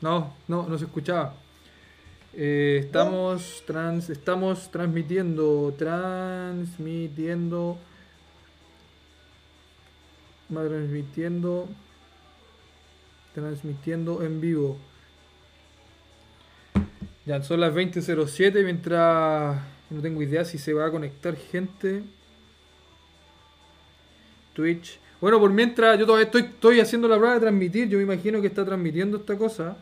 No, no, no se escuchaba. Eh, estamos, trans, estamos transmitiendo, transmitiendo, transmitiendo, transmitiendo en vivo. Ya son las 20.07 mientras no tengo idea si se va a conectar gente. Twitch. Bueno, por mientras yo todavía estoy, estoy haciendo la prueba de transmitir, yo me imagino que está transmitiendo esta cosa.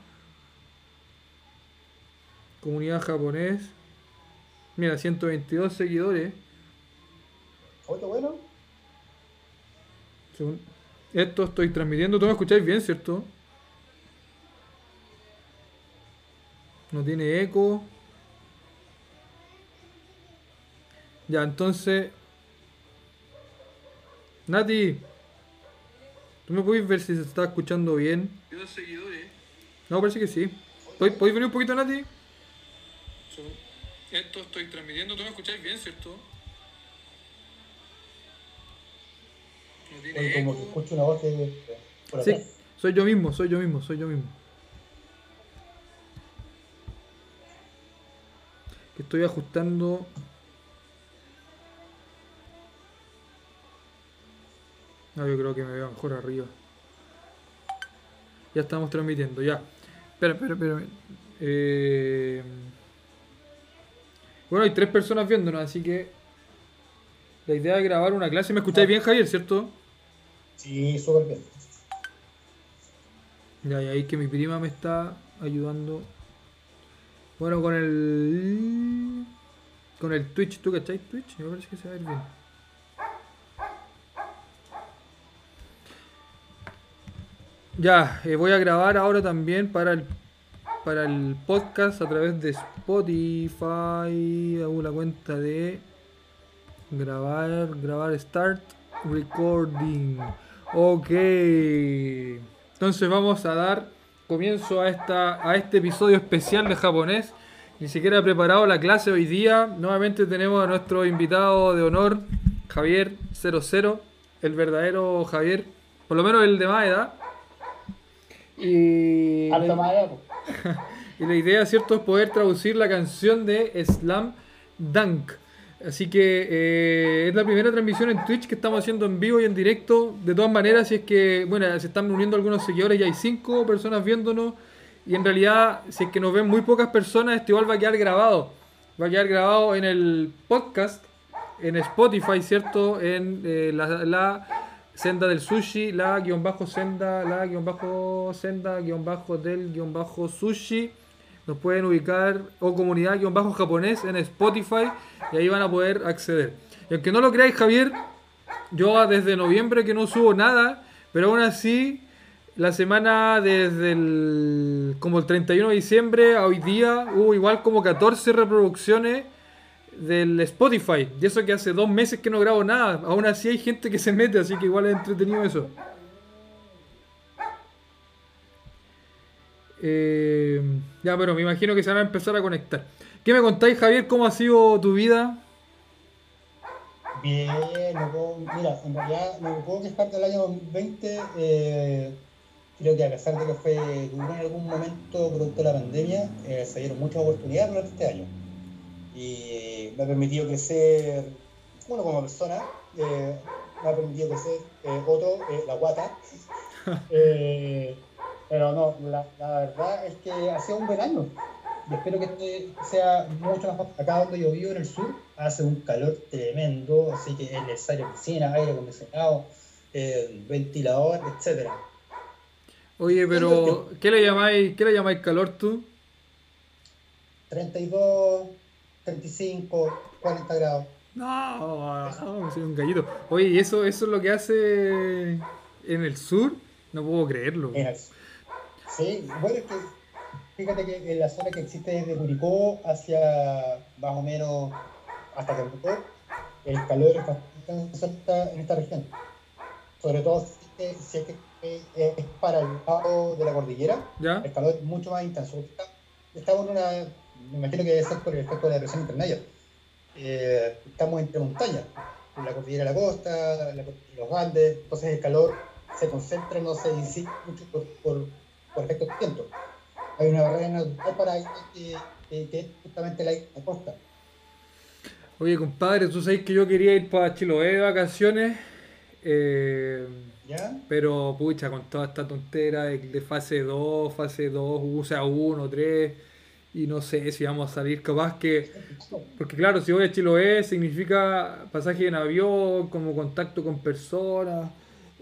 Comunidad japonés. Mira, 122 seguidores. ¿Foto bueno? Según esto estoy transmitiendo. ¿Tú me escucháis bien, cierto? No tiene eco. Ya, entonces. Nati. ¿Tú me puedes ver si se está escuchando bien? Dos seguidores. No, parece que sí. ¿Podéis podéis venir un poquito, Nati? Esto estoy transmitiendo. ¿Tú me escucháis bien, cierto? No tiene Oye, como que escucho una voz de, por Sí, soy yo mismo, soy yo mismo, soy yo mismo. Que estoy ajustando. No, yo creo que me veo mejor arriba. Ya estamos transmitiendo, ya. Espera, espera, espera. Eh... Bueno, hay tres personas viéndonos, así que. La idea es grabar una clase. ¿Me escucháis bien, Javier, cierto? Sí, súper bien. Ya, y ahí que mi prima me está ayudando. Bueno, con el. Con el Twitch, ¿tú cacháis Twitch? Me parece que se va a ver bien. Ya, eh, voy a grabar ahora también para el para el podcast a través de Spotify. Hago la cuenta de grabar, grabar start recording. Ok. Entonces vamos a dar comienzo a esta a este episodio especial de japonés. Ni siquiera he preparado la clase hoy día. Nuevamente tenemos a nuestro invitado de honor, Javier 00, el verdadero Javier, por lo menos el de más edad. Y Harto más po. y la idea, ¿cierto?, es poder traducir la canción de Slam Dunk. Así que eh, es la primera transmisión en Twitch que estamos haciendo en vivo y en directo. De todas maneras, si es que, bueno, se están uniendo algunos seguidores, ya hay cinco personas viéndonos. Y en realidad, si es que nos ven muy pocas personas, este igual va a quedar grabado. Va a quedar grabado en el podcast, en Spotify, ¿cierto? En eh, la, la senda del sushi, la guion bajo senda, la guion bajo senda, guion bajo del guion bajo sushi. Nos pueden ubicar o comunidad guion bajo japonés en Spotify y ahí van a poder acceder. Y aunque no lo creáis, Javier, yo desde noviembre que no subo nada, pero aún así, la semana desde el, como el 31 de diciembre a hoy día hubo igual como 14 reproducciones del Spotify. Y eso que hace dos meses que no grabo nada. Aún así hay gente que se mete, así que igual es entretenido eso. Eh, ya, pero me imagino que se van a empezar a conectar. ¿Qué me contáis, Javier? ¿Cómo ha sido tu vida? Bien, no puedo, mira, en realidad no me puedo quejar del año 2020. eh, creo que a pesar de que fue en algún momento producto de la pandemia, eh, se dieron muchas oportunidades durante este año. Y me ha permitido crecer, uno como persona, eh, me ha permitido crecer, eh, otro, eh, la guata. Eh, pero no, la, la verdad es que ha sido un buen año. Y espero que este sea mucho más acá donde yo vivo en el sur hace un calor tremendo así que es necesario piscina aire acondicionado ventilador etcétera Oye, pero ¿qué le llamáis, qué le llamáis calor tú? 32 35 40 grados No, no, soy un gallito. Oye, ¿y eso, eso es lo que hace en el sur? No puedo creerlo. sí bueno es que fíjate que en la zona que existe desde Curicó hacia más o menos hasta Temuco el calor es en esta- en esta región sobre todo si es que- si es que eh, es para el lado de la cordillera ¿Ya? el calor es mucho más intenso. Estamos en una, me imagino que debe ser por el efecto de la presión intermedia. Eh, estamos entre montañas, la cordillera de la costa, la los Andes, entonces el calor se concentra, no se disipa mucho por, por, por efecto del viento. hay una barrera natural para que, que, que es justamente la, la costa. Oye, compadre, tú sabes que yo quería ir para Chiloé de vacaciones, eh, ¿Ya? pero pucha, con toda esta tontera de, de fase 2, fase 2, o sea, 1, 3, y no sé si vamos a salir capaz que... Porque claro, si voy a Chiloé significa pasaje en avión, como contacto con personas,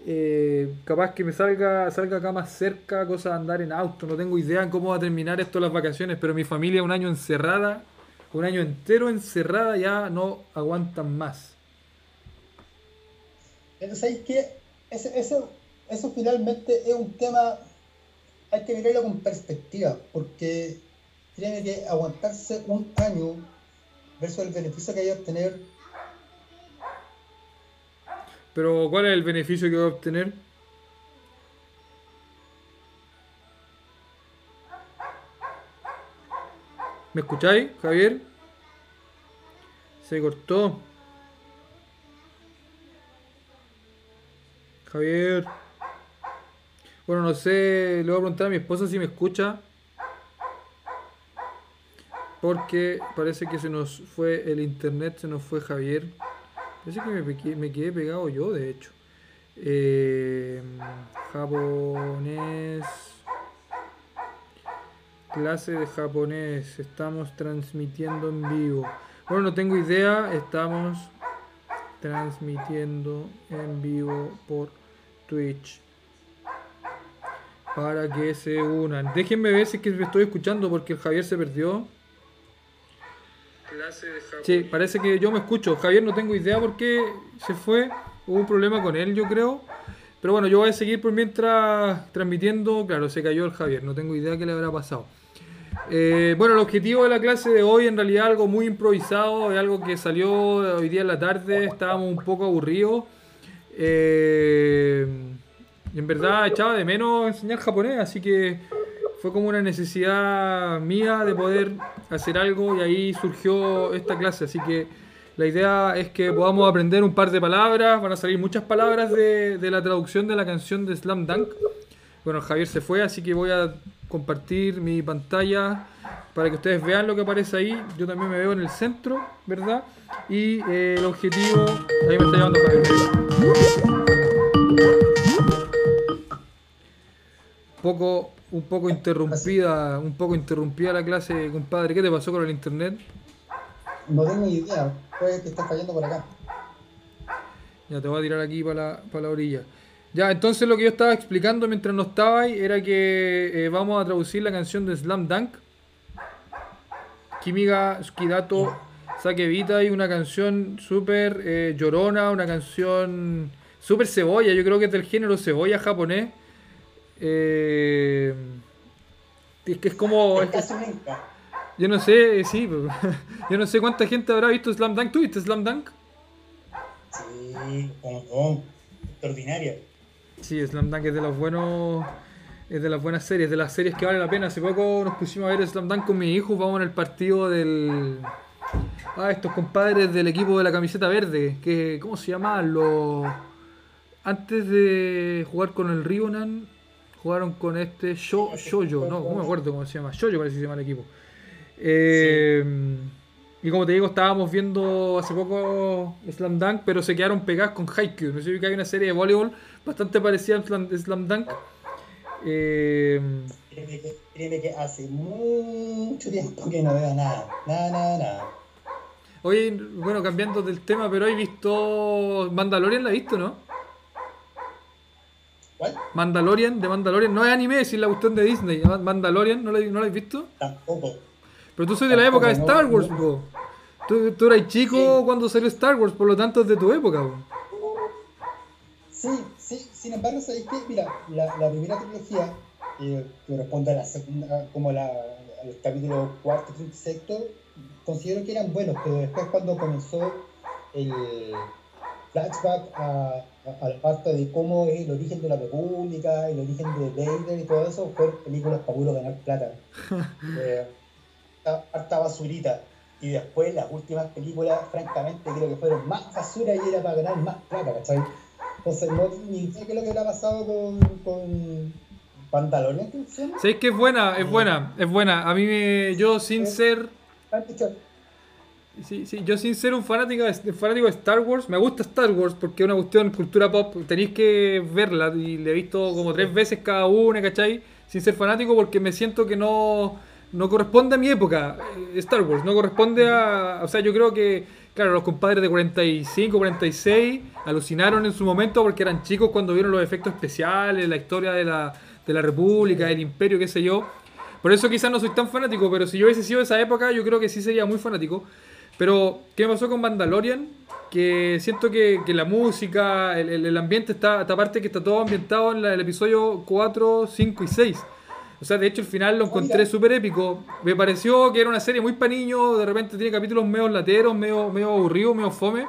eh, capaz que me salga, salga acá más cerca, cosa de andar en auto, no tengo idea en cómo va a terminar esto las vacaciones, pero mi familia un año encerrada, un año entero encerrada ya no aguantan más. Entonces, ¿sabes qué? Ese, eso, eso finalmente es un tema, hay que mirarlo con perspectiva, porque tiene que aguantarse un año versus el beneficio que hay de obtener. Pero ¿cuál es el beneficio que voy a obtener? ¿Me escucháis, Javier? Se cortó. Javier. Bueno, no sé, le voy a preguntar a mi esposa si me escucha. Porque parece que se nos fue el internet, se nos fue Javier. Parece que me, quedé pegado yo, de hecho. Eh, japonés. Clase de japonés. Estamos transmitiendo en vivo. Bueno, no tengo idea. Estamos transmitiendo en vivo por Twitch. Para que se unan. Déjenme ver si es que me estoy escuchando porque el Javier se perdió. Sí, parece que yo me escucho. Javier no tengo idea por qué se fue. Hubo un problema con él, yo creo. Pero bueno, yo voy a seguir por mientras transmitiendo. Claro, se cayó el Javier. No tengo idea qué le habrá pasado. Eh, bueno, el objetivo de la clase de hoy en realidad algo muy improvisado. Es algo que salió hoy día en la tarde. Estábamos un poco aburridos. Eh, en verdad echaba de menos enseñar japonés. Así que fue como una necesidad mía de poder hacer algo y ahí surgió esta clase. Así que la idea es que podamos aprender un par de palabras. Van a salir muchas palabras de, de la traducción de la canción de Slam Dunk. Bueno, Javier se fue, así que voy a compartir mi pantalla para que ustedes vean lo que aparece ahí. Yo también me veo en el centro, ¿verdad? Y eh, el objetivo... Ahí me está llevando Javier. Poco, un poco interrumpida, un poco interrumpida la clase, compadre. ¿Qué te pasó con el internet? No tengo idea, puede que esté fallando por acá. Ya te voy a tirar aquí para la, para la orilla. Ya, entonces lo que yo estaba explicando mientras no estaba ahí era que eh, vamos a traducir la canción de Slam Dunk. Kimiga Skidato Sakevita y una canción súper eh, llorona, una canción súper cebolla. Yo creo que es del género cebolla japonés. Eh, es que es como. Es que- yo no sé, sí, pero- yo no sé cuánta gente habrá visto Slam Dunk. ¿Tú viste Slam Dunk? Sí, no, extraordinaria. Sí, Slam Dunk es de los buenos. Es de las buenas series, de las series que vale la pena. Hace poco nos pusimos a ver Slam Dunk con mi hijo, vamos en el partido del. Ah, estos compadres del equipo de la camiseta verde. Que, ¿Cómo se llama? Los. Antes de jugar con el Ribonan, jugaron con este Sho, Shoyo, no, no me acuerdo cómo se llama. Shoyo parece que se llama el equipo. Eh, Y como te digo, estábamos viendo hace poco Slam Dunk, pero se quedaron pegados con Haikyuu. No sé si que hay una serie de voleibol bastante parecida a Slam, Dunk. Eh, Créeme que, créeme que hace mucho tiempo que no veo nada. Nada, nada, nada. Oye, bueno, cambiando del tema, pero he visto Mandalorian, ¿la has visto, no? ¿Cuál? Mandalorian, de Mandalorian, no es anime, es la cuestión de Disney. Mandalorian, ¿no la, no has visto? Tampoco. Pero tú soy de la época de Star Wars, po. Tú, tú eras chico Sí. cuando salió Star Wars, por lo tanto es de tu época, po. Sí, sí, sin embargo, ¿sabéis qué? Mira, la, la primera trilogía, que corresponde a la segunda, como la, al capítulo cuarto, quinto y sexto, considero que eran buenos, pero después cuando comenzó el flashback a, a, a la parte de cómo es el origen de la República, el origen de Vader y todo eso, fue películas para puro ganar plata. Eh, harta- basurita. Y después las últimas películas, francamente, creo que fueron más basura y era para ganar más plata, ¿cachai? Entonces, no ni idea qué es lo que habrá pasado con, con, ¿qué se llama? ¿Sabéis que es buena? Es buena, es buena. A mí me, yo sin ser... Sí, sí, yo sin ser un fanático de, fanático de Star Wars, me gusta Star Wars porque es una cuestión cultura pop, tenéis que verla y la he visto como tres veces cada una, ¿cachai? Sin ser fanático porque me siento que no, no corresponde a mi época, eh, Star Wars, no corresponde a... O sea, yo creo que, claro, los compadres de 45, 46 alucinaron en su momento porque eran chicos cuando vieron los efectos especiales, la historia de la, de la República, del Imperio, qué sé yo. Por eso quizás no soy tan fanático, pero si yo hubiese sido de esa época, yo creo que sí sería muy fanático. Pero, ¿qué me pasó con Mandalorian? Que siento que, que la música, el, el- ambiente está, esta parte que está todo ambientado en la- el episodio 4, 5 y 6. O sea, de hecho, el final lo encontré súper épico. Me pareció que era una serie muy para niños, de repente tiene capítulos medio lateros, medio, medio aburridos, medio fome.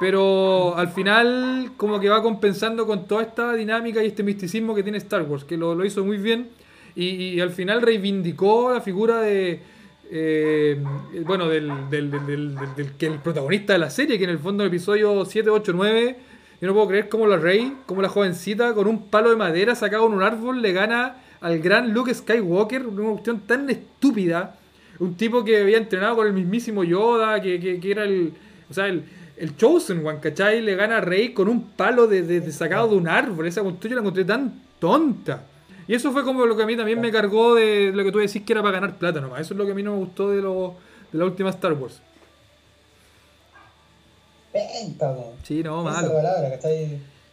Pero al final, como que va compensando con toda esta dinámica y este misticismo que tiene Star Wars, que lo, lo hizo muy bien. Y, y al final reivindicó la figura de. Eh, bueno, del, del, del, del- del- del- que el protagonista de la serie, que en el fondo, en el episodio 7, 8, 9, yo no puedo creer cómo la Rey, como la jovencita, con un palo de madera sacado en un árbol, le gana al gran Luke Skywalker, una cuestión tan estúpida. Un tipo que había entrenado con el mismísimo Yoda, que, era el. O sea, el, el Chosen One, ¿cachai? Le gana a Rey con un palo de, de- sacado de un árbol. Esa cuestión la encontré tan tonta. Y eso fue como lo que a mí también me cargó de lo que tú decís que era para ganar plata nomás. Eso es lo que a mí no me gustó de, lo, de la última Star Wars. Weón. Sí, no, Esa malo.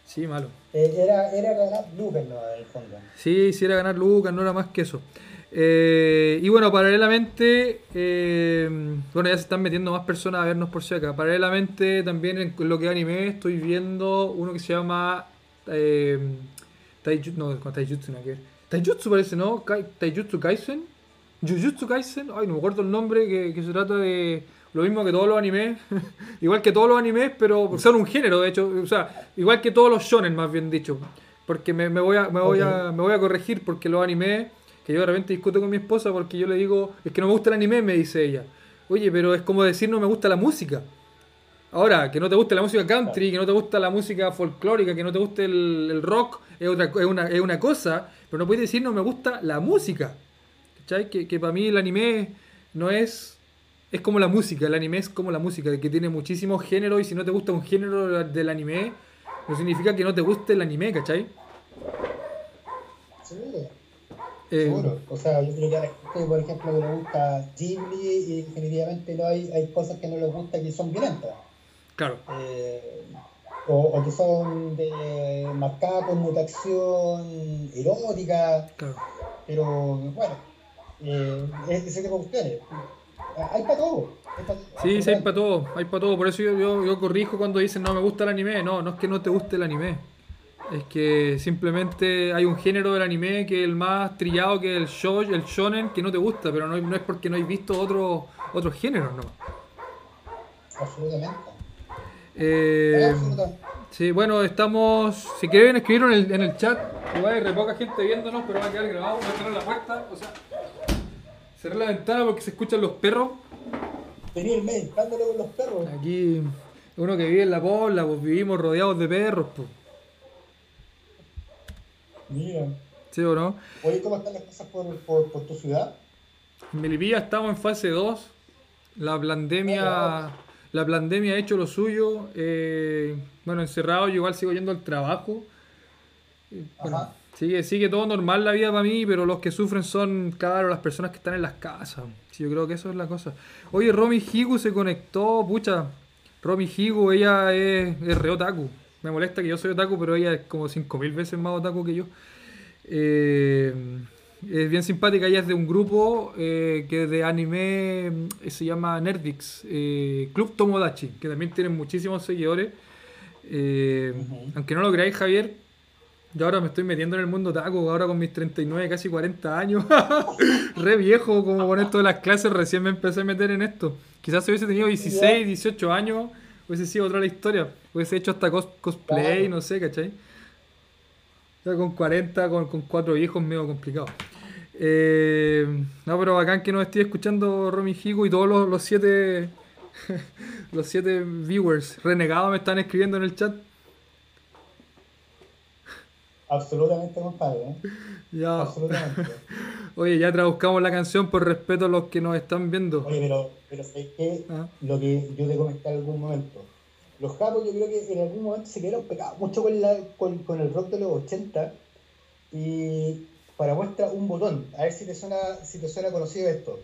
Sí, malo. Eh, era, era ganar Lucas, no, en el fondo. Sí, si era ganar Lucas, no era más que eso. Eh, y bueno, paralelamente, eh, bueno, ya se están metiendo más personas a vernos por si acá. Paralelamente, también en lo que anime, estoy viendo uno que se llama eh, Taijutsu, no, con Taijutsu nada que. Taijutsu parece, ¿no? Taijutsu Kaisen. Jujutsu Kaisen, ay, no me acuerdo el nombre, que, que se trata de lo mismo que todos los animes, igual que todos los animes, pero son un género, de hecho, o sea, igual que todos los shonen, más bien dicho, porque me, me voy, a, me, voy a, me voy a corregir, porque los animes, que yo de repente discuto con mi esposa, porque yo le digo, es que no me gusta el anime, me dice ella, oye, pero es como decir no me gusta la música. Ahora, que no te guste la música country, que no te gusta la música folclórica, que no te guste el, el rock, es, otra, es, una, es una cosa, pero no puedes decir no me gusta la música. ¿Cachai? Que, que para mí el anime no es. Es como la música, el anime es como la música, que tiene muchísimos géneros y si no te gusta un género del anime, no significa que no te guste el anime, ¿cachai? Sí, Eh, seguro. O sea, yo creo que a la gente, por ejemplo, que le gusta Ghibli y definitivamente no hay, hay cosas que no les gusta que son violentas. Claro, Eh, o, o que son de marcada connotación erótica, claro. pero bueno, eh, es- ese tipo de cuestiones. Hay para todo. hay pa' todo. Sí, sí, hay para todo, hay para todo. Por eso yo, yo, yo corrijo cuando dicen no me gusta el anime. No, no es que no te guste el anime. Es que simplemente hay un género del anime que es el más trillado que el show, el shonen, que no te gusta, pero no, no es porque no hay visto otros otros géneros, no. Absolutamente. Eh, sí, bueno, estamos. Si quieren escribir en el, en el chat, igual hay re poca gente viéndonos, pero va a quedar grabado. Voy a cerrar la puerta, o sea, cerrar la ventana porque se escuchan los perros. Tenía el mail, dándole con los perros. Aquí, uno que vive en la pobla, pues vivimos rodeados de perros, pues. Mira. ¿Sí o no? Oye, ¿cómo están las cosas por, por, por tu ciudad? En Melipilla estamos en fase 2. La pandemia, la pandemia ha hecho lo suyo. eh, bueno, encerrado, yo igual sigo yendo al trabajo. Eh, Bueno, sigue, sigue todo normal la vida para mí, pero los que sufren son, claro, las personas que están en las casas. Sí, yo creo que eso es la cosa. Oye, Romy Higu se conectó, pucha. Romy Higu, ella es, es re otaku. Me molesta que yo soy otaku, pero ella es como 5000 veces más otaku que yo. Eh, es bien simpática, ella es de un grupo eh, que de anime eh, se llama Nerdix, eh, Club Tomodachi, que también tienen muchísimos seguidores. Eh. Aunque no lo creáis, Javier, yo ahora me estoy metiendo en el mundo taco, ahora con mis 39, casi 40 años. Re viejo, como con esto de las clases, recién me empecé a meter en esto. Quizás si hubiese tenido 16, 18 años, hubiese sido otra la historia. Hubiese hecho hasta cos- cosplay, no sé, ¿cachai? Ya con 40, con, con cuatro hijos, medio complicado. Eh, no, pero bacán que nos esté escuchando Romy Higo y todos los, los siete los siete viewers renegados me están escribiendo en el chat. Absolutamente, compadre. ¿eh? Ya. Absolutamente. Oye, ya traduzcamos la canción por respeto a los que nos están viendo. Oye, pero, pero ¿sabes qué? Ah. Lo que yo te comenté en algún momento. Los japos yo creo que en algún momento se quedaron pegados mucho con, la, con, con el rock de los 80 y para muestra un botón, a ver si te suena, si te suena conocido esto.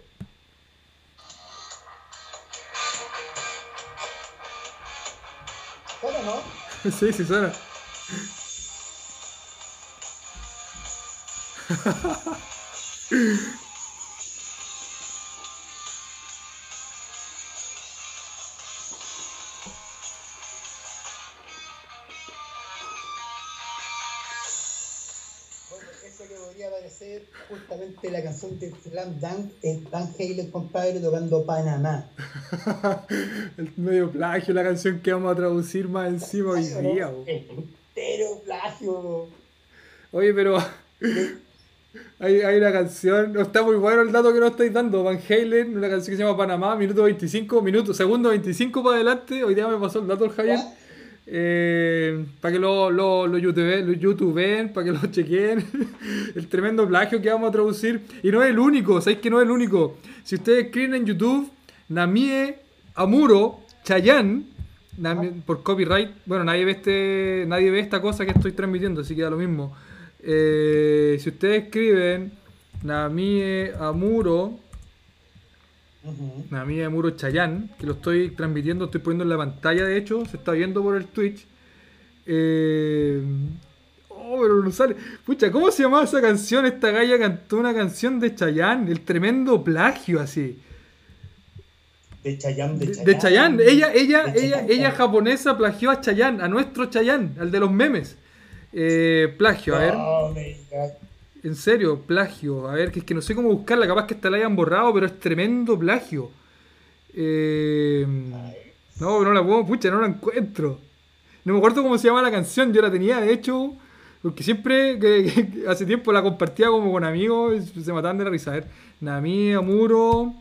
¿Suena, no? sí, sí suena. la canción de Slam Dunk es Van Halen, compadre, tocando Panamá. El medio plagio, la canción que vamos a traducir más encima hoy ¿Sí o no? día. bo. Entero plagio. Oye, pero hay, hay una canción, no está muy bueno el dato que nos estáis dando. Van Halen, una canción que se llama Panamá, minuto 25, minuto, segundo 25 para adelante. Hoy día me pasó el dato el Javier. Eh, para que lo, lo, lo, YouTube, lo youtubeen, para que lo chequeen. el tremendo plagio que vamos a traducir. Y no es el único, ¿sabéis que no es el único? Si ustedes escriben en YouTube, Namie Amuro Chayanne, Nami- por copyright, bueno, nadie ve, este, nadie ve esta cosa que estoy transmitiendo, así que da lo mismo. Eh, si ustedes escriben Namie Amuro, Ujú. Namie Amuro Chayanne, que lo estoy transmitiendo, estoy poniendo en la pantalla, de hecho, se está viendo por el Twitch. Eh, oh, pero no sale. Pucha, ¿cómo se llamaba esa canción? Esta galla cantó una canción de Chayanne, el tremendo plagio así. De Chayanne, de De, Chayanne. de Chayanne, ella, ella, De ella, ella japonesa plagió a Chayanne, a nuestro Chayanne, al de los memes. Eh, plagio, a ver. Me digas. En serio, plagio. A ver, que es que no sé cómo buscarla, capaz que esta la hayan borrado, pero es tremendo plagio. Eh, no, no la puedo, pucha, no la encuentro. No me acuerdo cómo se llama la canción, yo la tenía, de hecho, porque siempre, que, hace tiempo la compartía como con amigos, se mataban de la risa. A ver, Nami, Amuro,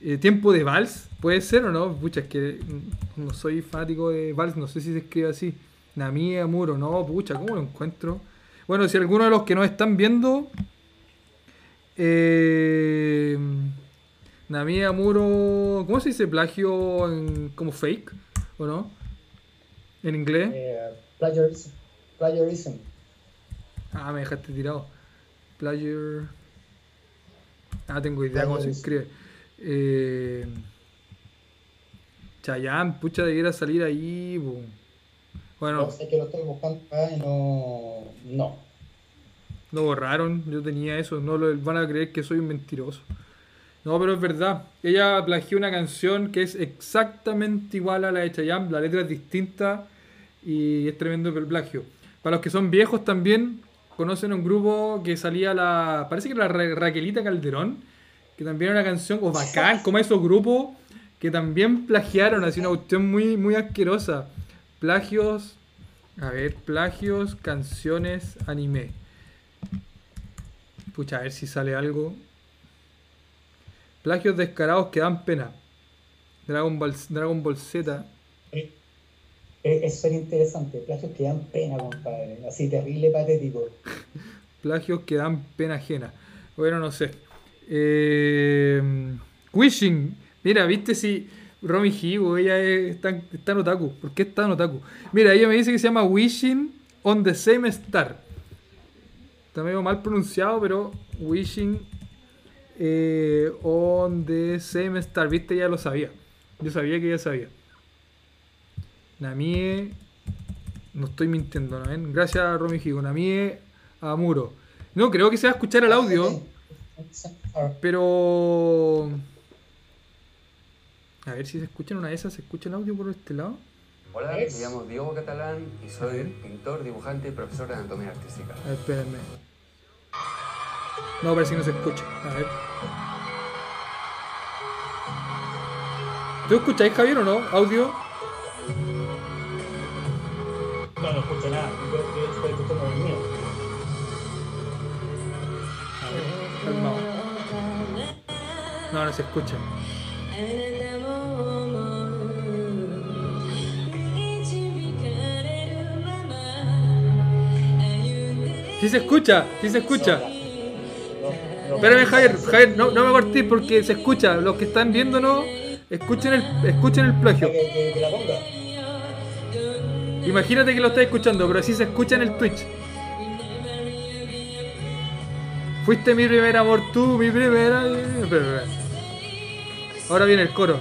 eh, Tiempo de Vals, ¿puede ser o no? Pucha, es que no soy fanático de Vals, no sé si se escribe así. Nami, Amuro, no, pucha, ¿cómo lo encuentro? Bueno, si alguno de los que nos están viendo, eh, Nami, Amuro, ¿cómo se dice plagio en, como fake? ¿O no? En inglés. eh, plagiarism. Plagiarism. Ah, me dejaste tirado. Player. Ah, tengo idea cómo se escribe. Eh... Chayanne, pucha, debiera salir ahí. po. Bueno, No sé que lo estoy buscando acá y no. No. lo borraron. Yo tenía eso. No lo van a creer que soy un mentiroso. No, pero es verdad. Ella plagió una canción que es exactamente igual a la de Chayanne. La letra es distinta y es tremendo el plagio. Para los que son viejos también, conocen un grupo que salía la. Parece que era Ra- Raquelita Calderón. Que también era una canción, o bacán, como esos grupos que también plagiaron, así una cuestión muy, muy asquerosa. Plagios. A ver, plagios, canciones, anime. Pucha, a ver si sale algo. Plagios descarados que dan pena. Dragon Ball, Dragon Ball Z. Es, es ser interesante. Plagios que dan pena, compadre. Así terrible, patético. Plagios que dan pena ajena. Bueno, no sé. Eh, Wishing. Mira, viste si Romy Higo, ella es, en otaku. ¿Por qué está en otaku? Mira, ella me dice que se llama Wishing on the same star. Está medio mal pronunciado, pero Wishing eh, on the same star. Viste, ya lo sabía. Yo sabía que ella sabía. Namie. No estoy mintiendo, ¿no? Gracias, Romy Higo. Namie Amuro. No, creo que se va a escuchar el audio. Pero. A ver si se escucha en una de esas. ¿Se escucha el audio por este lado? Hola, me Es- llamo Diego Catalán y soy pintor, dibujante y profesor de anatomía artística. A ver, espérenme. No, parece que no se escucha. A ver. ¿Tú escucháis, Javier, o no? ¿Audio? No, no escucho nada. Yo, yo estoy escuchando el mío. A ver, calmado. No, no se escucha. Sí se escucha, sí se escucha. Espérame, Javier, Javier, no, no me cortes porque se escucha. Los que están viéndonos, escuchen el, escuchen el plagio. Imagínate que lo estás escuchando, pero así se escucha en el Twitch. Fuiste mi primer amor, tú, mi primera. Ahora viene el coro.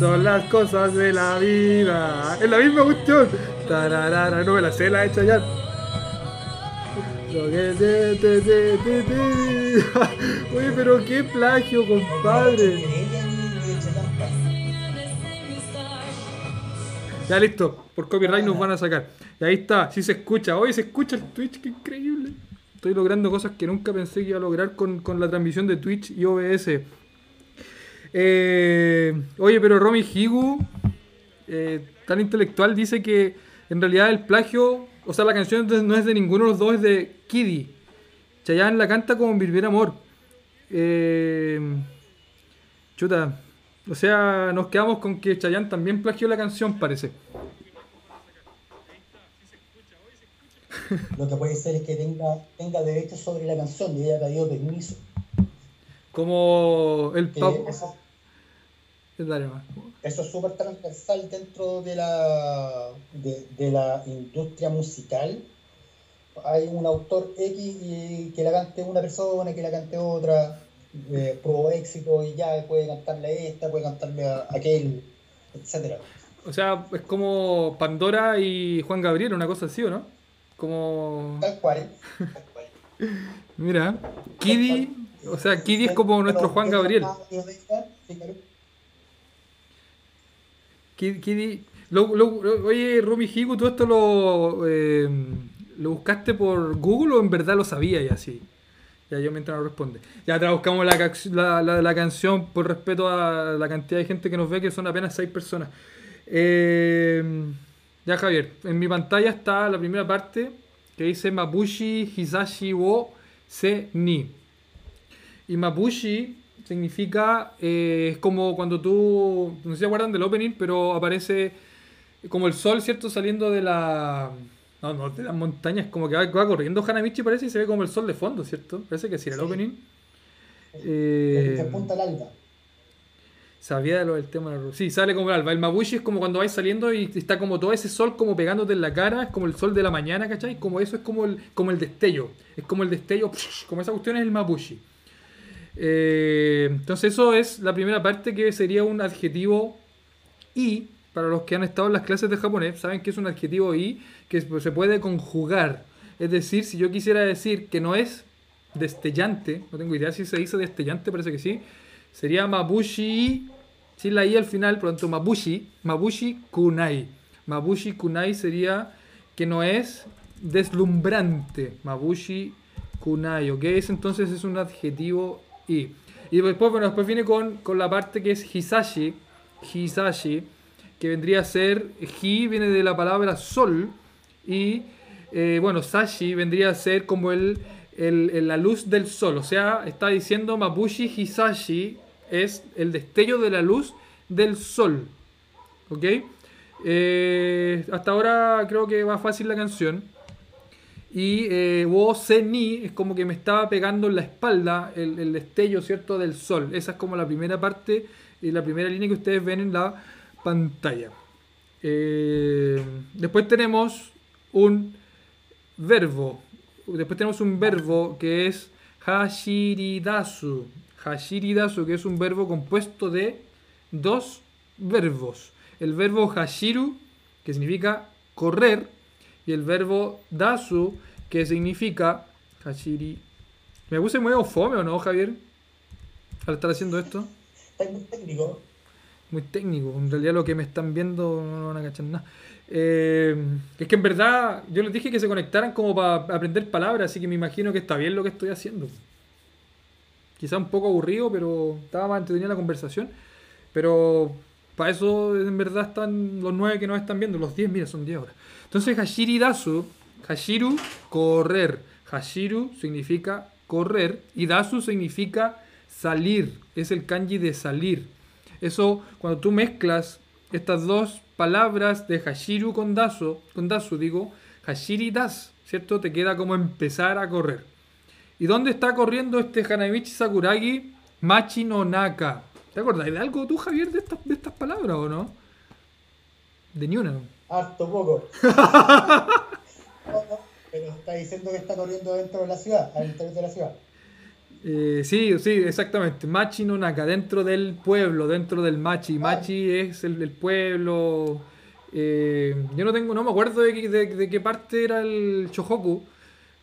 Son las cosas de la vida. Es la misma cuestión. Tararara, no me la sé, la he hecho ya. Oye, pero qué plagio, compadre. Ya listo, por copyright nos van a sacar. Y ahí está, sí se escucha. Hoy se escucha el Twitch, qué increíble. Estoy logrando cosas que nunca pensé que iba a lograr con, con la transmisión de Twitch y OBS. Eh, oye, pero Romy Higu, eh, tan intelectual, dice que en realidad el plagio, o sea, la canción no es de ninguno de los dos, es de Kiddy. Chayanne la canta como Vivir Amor. Eh, chuta, o sea, nos quedamos con que Chayanne también plagió la canción, parece. Lo que puede ser es que tenga, tenga derechos sobre la canción y haya pedido permiso. Como el pop. eso, es súper transversal dentro de la, de, de la industria musical. Hay un autor X y que la cante una persona, que la cante otra, eh, probó éxito y ya puede cantarle a esta, puede cantarle a aquel, etcétera. O sea, es como Pandora y Juan Gabriel, una cosa así, ¿o no? Como. Tal cual. Tal cual. Mira, Kiddy. O sea, Kiddy es como nuestro Juan ¿qué Gabriel. Kiddy. Lo- lo- lo- oye, Rumi Higu, ¿tú esto lo, eh, lo buscaste por Google o en verdad lo sabías y así? Ya yo mientras no responde. Ya traduzcamos la, la, la- la canción por respeto a la cantidad de gente que nos ve, que son apenas seis personas. Eh, ya, Javier, en mi pantalla está la primera parte que dice Mabushi Hisashi wo se ni. Y Mabushi significa, eh, es como cuando tú, no sé si acuerdan del opening, pero aparece como el sol, ¿cierto? Saliendo de la... No, no, de las montañas, como que va, va corriendo Hanamichi parece y se ve como el sol de fondo, ¿cierto? Parece que sí era el Sí. opening. Eh, se apunta al alba. Sabía lo del tema de la. Sí, sale como el alba. El Mabushi es como cuando vais saliendo y está como todo ese sol como pegándote en la cara, es como el sol de la mañana, ¿cachai? Como eso es como el, como el destello. Es como el destello, como esa cuestión es el Mabushi. Eh, entonces eso es la primera parte que sería un adjetivo y, para los que han estado en las clases de japonés, saben que es un adjetivo y que se puede conjugar. Es decir, si yo quisiera decir que no es destellante, no tengo idea si se dice destellante, parece que sí, sería Mabushi, sin la i al final, por lo tanto Mabushi, Mabushi Kunai. Mabushi Kunai sería que no es deslumbrante. Mabushi Kunai, ¿ok? Entonces es un adjetivo y. Después, bueno, después viene con, con la parte que es Hisashi, Hisashi, que vendría a ser, Hi viene de la palabra sol y, eh, bueno, Sashi vendría a ser como el- el- la luz del sol. O sea, está diciendo Mabushi Hisashi es el destello de la luz del sol. ¿Ok? Eh, hasta ahora creo que va fácil la canción. Y eh, wo se ni es como que me estaba pegando en la espalda el, el destello, ¿cierto? Del sol. Esa es como la primera parte y la primera línea que ustedes ven en la pantalla. Eh, después tenemos un verbo. Después tenemos un verbo que es hashiridasu. Hashiridasu, que es un verbo compuesto de dos verbos. El verbo hashiru, que significa correr, y el verbo dasu, que significa hashiri. ¿Me puse muy fome o no, Javier? Al estar haciendo esto. Está muy técnico. Muy técnico. En realidad lo que me están viendo no van a cachar nada. Eh, es que en verdad yo les dije que se conectaran como para aprender palabras, así que me imagino que está bien lo que estoy haciendo. Quizá un poco aburrido, pero estaba más entretenida la conversación. Pero para eso en verdad están los nueve que nos están viendo, los 10, mira, son 10 ahora. Entonces Hashiri Dasu, Hashiru, correr. Hashiru significa correr y Dasu significa salir. Es el kanji de salir. Eso, cuando tú mezclas estas dos palabras de Hashiru con Dasu, con Dasu digo, Hashiri Das, ¿cierto? Te queda como empezar a correr. ¿Y dónde está corriendo este Hanamichi Sakuragi? Machi no Naka. ¿Te acuerdas de algo tú, Javier, de estas, de estas palabras o no? De ni una. Harto poco. Pero está diciendo que está corriendo dentro de la ciudad, al interior de la ciudad. Eh, sí, sí, exactamente. Machi no Naka, dentro del pueblo, dentro del Machi. Machi es el, el pueblo. eh, yo no tengo, no me acuerdo de, qué- de- de qué parte era el Shohoku,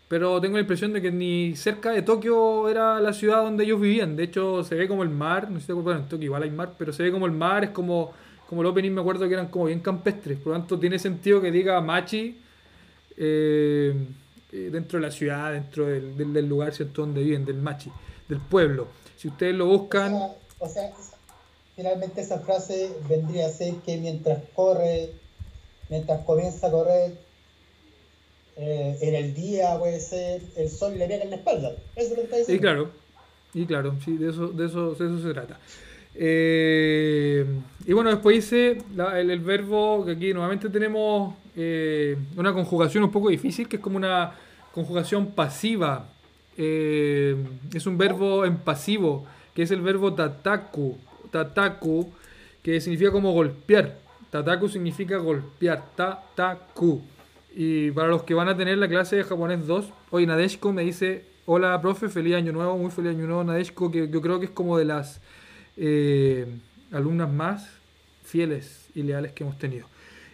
pero tengo la impresión de que ni cerca de Tokio era la ciudad donde ellos vivían. De hecho, se ve como el mar, no sé, bueno, en Tokio igual hay mar, pero se ve como el mar, es como, como el opening, me acuerdo que eran como bien campestres. Por lo tanto, tiene sentido que diga Machi eh, eh, dentro de la ciudad, dentro del, del- lugar ¿cierto? donde viven, del Machi, del pueblo. Si ustedes lo buscan, O sea, finalmente esa frase vendría a ser que mientras corre, mientras comienza a correr, eh, en el día puede ser, el sol le pega en la espalda. Eso es lo que está y diciendo. claro, y claro, sí, de eso, de eso, de eso se trata. Eh, y bueno, después dice la- el, el verbo que aquí nuevamente tenemos eh, una conjugación un poco difícil, que es como una conjugación pasiva. Eh, es un verbo en pasivo, que es el verbo tataku. Tataku, que significa como golpear. Tataku significa golpear. Tataku. Y para los que van a tener la clase de japonés 2, hoy Nadeshko me dice, hola profe, feliz año nuevo, muy feliz año nuevo Nadeshko, que yo creo que es como de las eh, alumnas más fieles y leales que hemos tenido.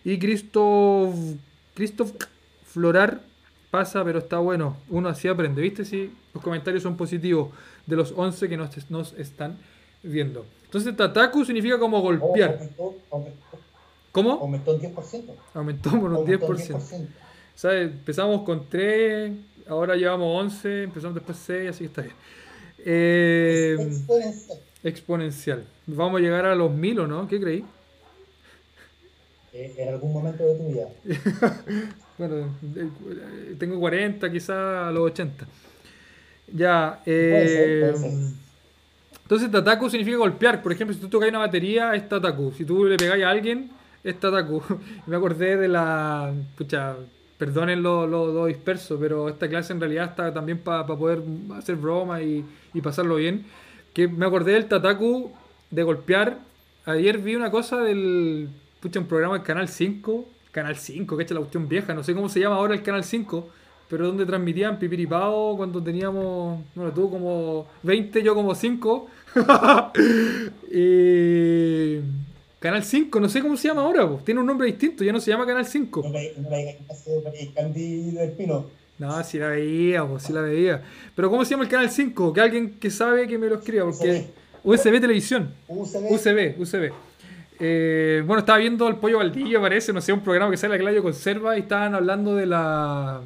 Y Christoph, Christoph Florar pasa, pero está bueno. Uno así aprende, ¿viste? Sí, los comentarios son positivos de los 11 que nos, nos están viendo. Entonces, Tataku significa como Oh, golpear. ¿Cómo? aumentó un 10%. Aumentó por un Aumentó un 10%. ¿Sabes? Empezamos con 3, ahora llevamos 11, empezamos después 6, así que está bien. Eh, Es exponencial. exponencial. Vamos a llegar a los 1000 o no? ¿Qué creí? Eh, en algún momento de tu vida. Bueno, eh, tengo 40, quizás a los 80. Ya. Puede ser, eh, puede ser. entonces, tataku significa golpear. Por ejemplo, si tú tocas una batería, es tataku. Si tú le pegáis a alguien, es tataku. Me acordé de la. Pucha, perdonen lo, lo, lo disperso, pero esta clase en realidad está también para poder hacer broma y, y pasarlo bien. Que me acordé del tataku de golpear. Ayer vi una cosa del. Pucha, un programa del Canal 5. Canal 5, que es la cuestión vieja. No sé cómo se llama ahora el Canal 5. Pero donde transmitían Pipiripao cuando teníamos. Bueno, tú como 20, yo como 5. y. Canal 5, no sé cómo se llama ahora, po. tiene un nombre distinto, ya no se llama Canal 5. No me, no me digas que hace el Candy del Pino. No, si la veía, pues, si la veía. Pero ¿cómo se llama el canal 5? Que alguien que sabe que me lo escriba, porque USB Televisión. UCB, UCB. Eh, bueno, estaba viendo el Pollo Valdivia, parece, no sé, un programa que sale a Claudio Conserva y estaban hablando de la,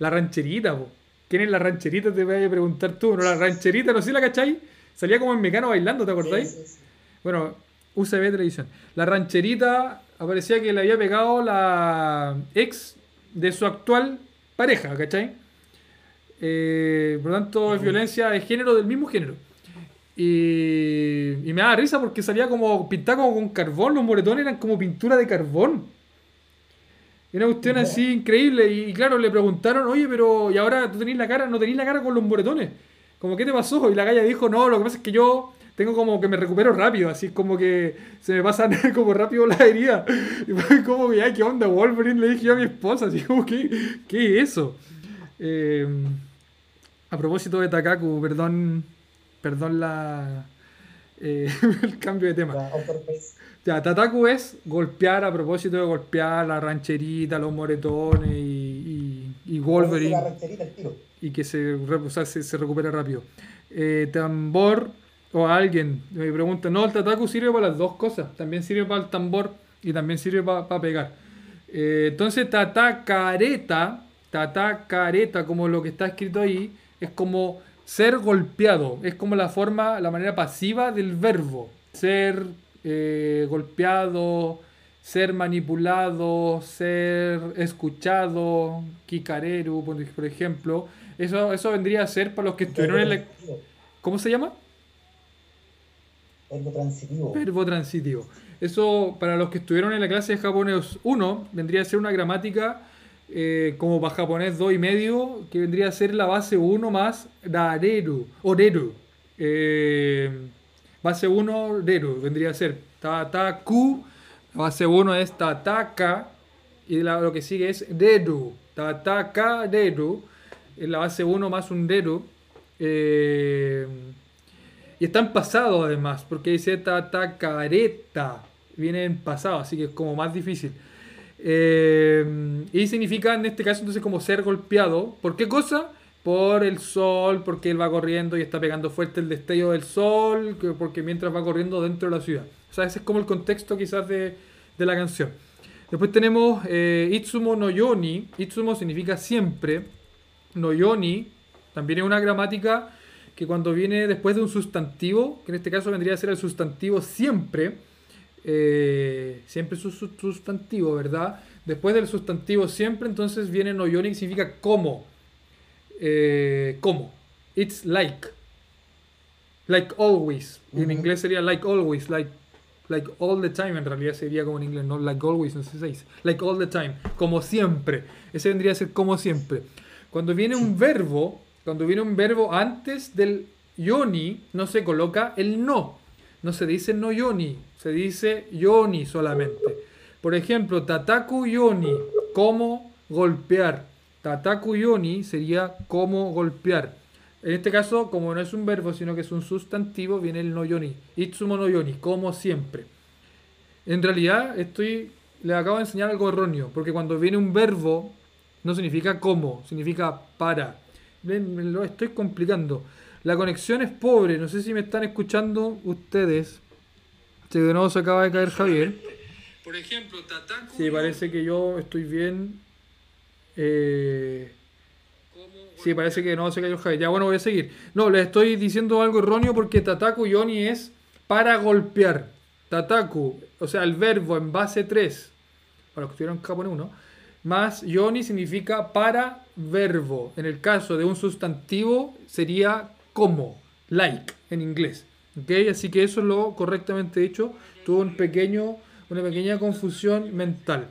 la rancherita, po. ¿Quién es la rancherita? Te voy a preguntar tú. ¿No? La rancherita, no sé si la cachai. Salía como en Mecano bailando, ¿te acordáis? Sí, sí, sí. Bueno, UCB Televisión. La rancherita aparecía que le había pegado la ex de su actual pareja, ¿cachai? Eh, por lo tanto, es violencia de género del mismo género. Y, y me daba risa porque salía como pintado como con carbón, los moretones eran como pintura de carbón. Y una cuestión así increíble. Y, claro, le preguntaron, oye, pero ¿y ahora tú tenés la cara? ¿No tenés la cara con los moretones? Como, ¿qué te pasó? Y la galla dijo, no, lo que pasa es que yo tengo como que me recupero rápido, así como que se me pasan como rápido las heridas. Y fue como que, ay, ¿qué onda, Wolverine? Le dije yo a mi esposa, así como, ¿qué, qué es eso? Eh, a propósito de Takaku, perdón, perdón la, eh, el cambio de tema. Ya, Tataku es golpear a propósito de golpear la rancherita, los moretones y, y, y Wolverine La rancherita, el tiro. y que se, re- o sea, se, se recupere rápido. Eh, tambor o alguien me pregunta, no, el Tataku sirve para las dos cosas, también sirve para el tambor y también sirve para pegar. Eh, entonces, tatacareta, tatacareta, como lo que está escrito ahí, es como ser golpeado, es como la forma, la manera pasiva del verbo, ser eh, golpeado, ser manipulado, ser escuchado, kikareru, por, por ejemplo. Eso, eso vendría a ser para los que estuvieron en la... ¿Cómo se llama? Verbo transitivo. Verbo transitivo. Eso, para los que estuvieron en la clase de japonés 1, vendría a ser una gramática eh, como para japonés 2 y medio, que vendría a ser la base 1 más dareru, oreru. Eh, base 1, reru, vendría a ser tataku. La base 1 es tataka. Y la- lo que sigue es reru. Tataka, reru. Es la base 1 más un reru. Eh, y está en pasado además, porque dice tatakareta. Viene en pasado, así que es como más difícil. Eh, y significa en este caso entonces como ser golpeado. ¿Por qué cosa? Por el sol, porque él va corriendo y está pegando fuerte el destello del sol, que- porque mientras va corriendo dentro de la ciudad. O sea, ese es como el contexto quizás de, de la canción. Después tenemos eh, Itsumo no. Itsumo significa siempre. No Yoni también es una gramática que cuando viene después de un sustantivo, que en este caso vendría a ser el sustantivo siempre, eh, siempre su, su- sustantivo, ¿verdad? Después del sustantivo siempre, entonces viene no Yoni, que significa como. Eh, como. It's like. Like always. En inglés sería like always, like, like all the time. En realidad sería como en inglés, no like always, no sé si se dice. Like all the time. Como siempre. Ese vendría a ser como siempre. Cuando viene un verbo, cuando viene un verbo antes del yoni, no se coloca el no. No se dice no yoni, se dice yoni solamente. Por ejemplo, tataku yoni, como golpear. Tataku yoni sería como golpear. En este caso, como no es un verbo, sino que es un sustantivo, viene el no yoni. Itsumo no yoni, como siempre. En realidad, estoy le acabo de enseñar algo erróneo, porque cuando viene un verbo, no significa como, significa para. Me lo estoy complicando. La conexión es pobre, no sé si me están escuchando ustedes. Si de nuevo se acaba de caer Javier. Por ejemplo, Tataku. Sí, parece que yo estoy bien. Eh, Sí, parece que no se cayó Javier. Ya, bueno, voy a seguir. No, les estoy diciendo algo erróneo porque Tataku Yoni es para golpear. Tataku, o sea, el verbo en base 3, para los que estuvieron en japonés 1, más Yoni significa para verbo. En el caso de un sustantivo sería como, like en inglés. ¿Ok? Así que eso es lo correctamente dicho. Tuvo un pequeño, una pequeña confusión mental.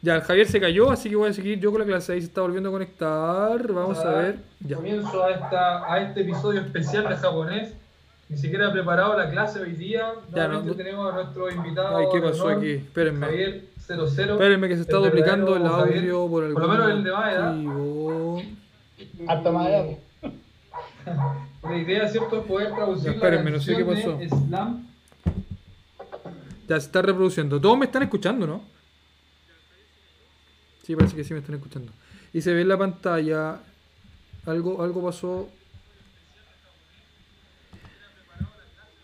Ya, el Javier se cayó, así que voy a seguir yo con la clase. Ahí se está volviendo a conectar. Vamos a ver. Ya. Comienzo a, esta, a este episodio especial de japonés. Ni siquiera he preparado la clase hoy día. Ya, Nuevamente no- tenemos a nuestro invitado. Ay, ¿qué pasó honor, aquí? Espérenme. Javier 00. Espérenme que se está el duplicando el verdadero Javier. audio por algún Por lo menos el de madera. La idea, ¿cierto?, es poder traducir Ya, espérenme, la no sé qué pasó. Slam. Ya se está reproduciendo. Todos me están escuchando, ¿no? Sí, parece que sí me están escuchando. Y se ve en la pantalla. Algo, algo pasó.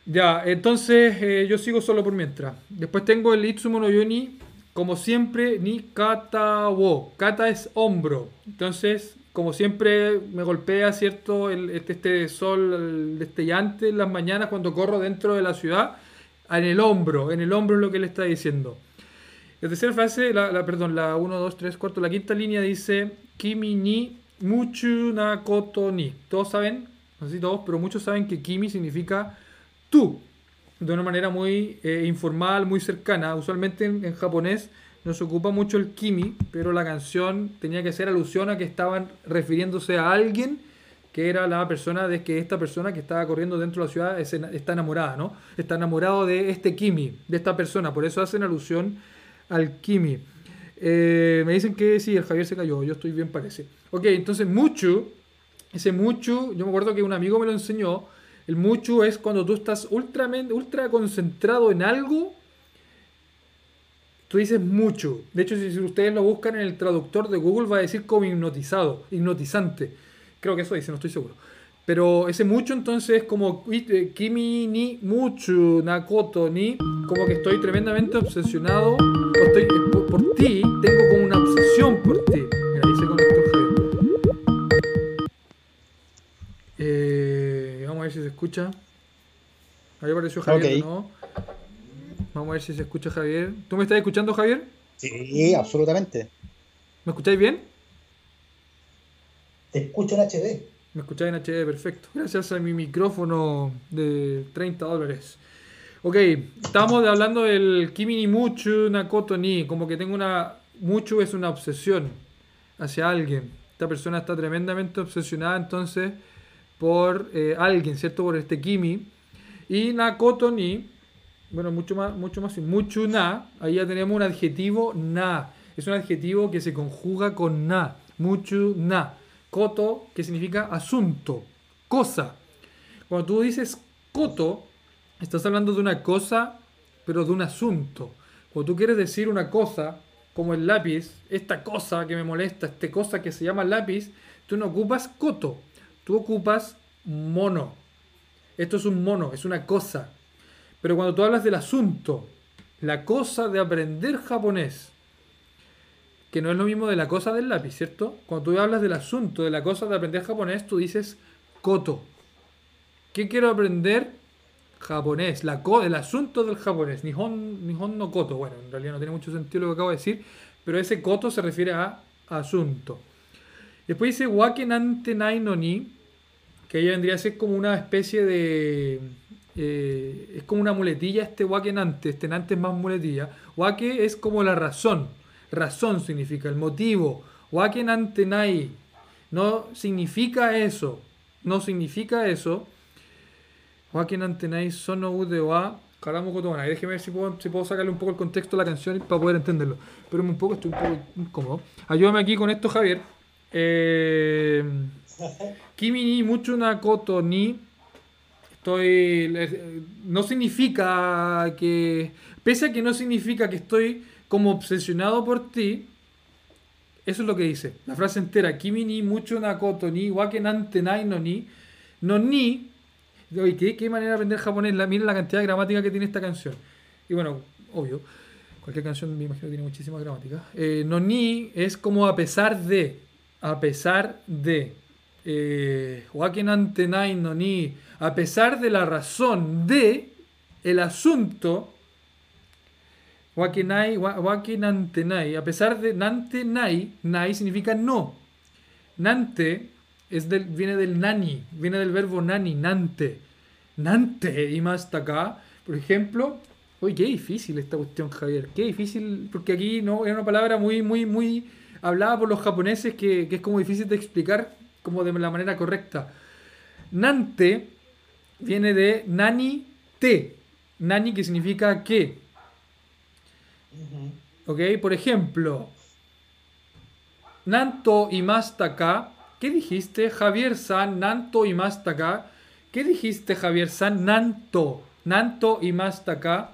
Ya, entonces eh, yo sigo solo por mientras. Después tengo el Itsumo no Yoni, como siempre, ni kata wo. Kata es hombro. Entonces, como siempre, me golpea, ¿cierto? El, este, este sol el destellante en las mañanas cuando corro dentro de la ciudad. En el hombro, en el hombro es lo que le está diciendo. La tercera frase, la, la- perdón, la 1, 2, 3, 4, la quinta línea dice Kimi ni muchu na koto ni. Todos saben, no sé si todos, pero muchos saben que Kimi significa tú, de una manera muy eh, informal, muy cercana. Usualmente en, japonés no se ocupa mucho el Kimi, pero la canción tenía que hacer alusión a que estaban refiriéndose a alguien que era la persona de que esta persona que estaba corriendo dentro de la ciudad está enamorada, ¿no? Está enamorado de este Kimi, de esta persona, por eso hacen alusión al Kimi. Eh, me dicen que sí, el Javier se cayó, yo estoy bien parece. Ok, entonces mucho, ese mucho, yo me acuerdo que un amigo me lo enseñó, el mucho es cuando tú estás ultra, ultra concentrado en algo, tú dices mucho. De hecho, si, ustedes lo buscan en el traductor de Google va a decir como hipnotizado, hipnotizante. Creo que eso dice, no estoy seguro. Pero ese mucho entonces es como Kimi ni mucho Nakoto ni como que estoy tremendamente obsesionado estoy, eh, por, por ti, tengo como una obsesión por ti. Mira, conectó Javier. Eh, ver si se escucha. Ahí apareció Javier, Ok. ¿no? Vamos a ver si se escucha Javier. ¿Tú me estás escuchando, Javier? Sí, absolutamente. ¿Me escucháis bien? Te escucho en HD. Me escucháis en HD perfecto. Gracias a mi micrófono de 30 dólares. Ok, estamos hablando del Kimi ni Muchu Nakoto ni. Como que tengo una. Mucho es una obsesión hacia alguien. Esta persona está tremendamente obsesionada entonces por eh, alguien, ¿cierto? Por este Kimi. Y Nakoto ni. Bueno, mucho más, mucho más. Muchu na. Ahí ya tenemos un adjetivo na. Es un adjetivo que se conjuga con na. Muchu na. Koto, que significa asunto, cosa. Cuando tú dices koto, estás hablando de una cosa, pero de un asunto. Cuando tú quieres decir una cosa, como el lápiz, esta cosa que me molesta, esta cosa que se llama lápiz, tú no ocupas koto, tú ocupas mono. Esto es un mono, es una cosa. Pero cuando tú hablas del asunto, la cosa de aprender japonés, que no es lo mismo de la cosa del lápiz, ¿cierto? Cuando tú hablas del asunto, de la cosa de aprender japonés, tú dices koto. ¿Qué quiero aprender? Japonés, la co- el asunto del japonés. Nihon, Nihon no koto. Bueno, en realidad no tiene mucho sentido lo que acabo de decir, pero ese koto se refiere a asunto. Después dice wake nante nai no que ella vendría a ser como una especie de... eh, es como una muletilla este wake nante, este nante es más muletilla. Wake es como la razón, razón significa, el motivo. Wake nante nai no significa eso, no significa eso. Wake nante nai sono karamo koto wa nai. Déjeme ver si puedo, sacarle un poco el contexto de la canción para poder entenderlo. Pero un poco, estoy un poco incómodo. Ayúdame aquí con esto, Javier. Eh, Kimi ni mucho na koto ni. Estoy. No significa que. Pese a que no significa que estoy como obsesionado por ti. Eso es lo que dice. La frase entera. Kimi ni mucho na koto ni. Wake nante nai no ni. No ni. Oye, ¿qué, qué manera de aprender japonés. La, miren la cantidad de gramática que tiene esta canción. Y bueno, obvio. Cualquier canción me imagino que tiene muchísima gramática. Eh, no ni es como a pesar de. A pesar de. Eh. A pesar de la razón de el asunto. Wakenai, wa- waken ante nai. A pesar de nante nai. Nai significa no. Nante es del, viene del nani. Viene del verbo nani. Nante. Nante. Y más acá. Por ejemplo. Uy, qué difícil esta cuestión, Javier. Qué difícil. Porque aquí no era una palabra muy, muy, muy hablada por los japoneses que, que es como difícil de explicar como de la manera correcta. Nante viene de nani te. Nani que significa que. Ujú. ¿Ok? Por ejemplo, Nanto y acá. ¿Qué dijiste, Javier San? Nanto y acá. ¿Qué dijiste, Javier San? Nanto. Nanto y acá.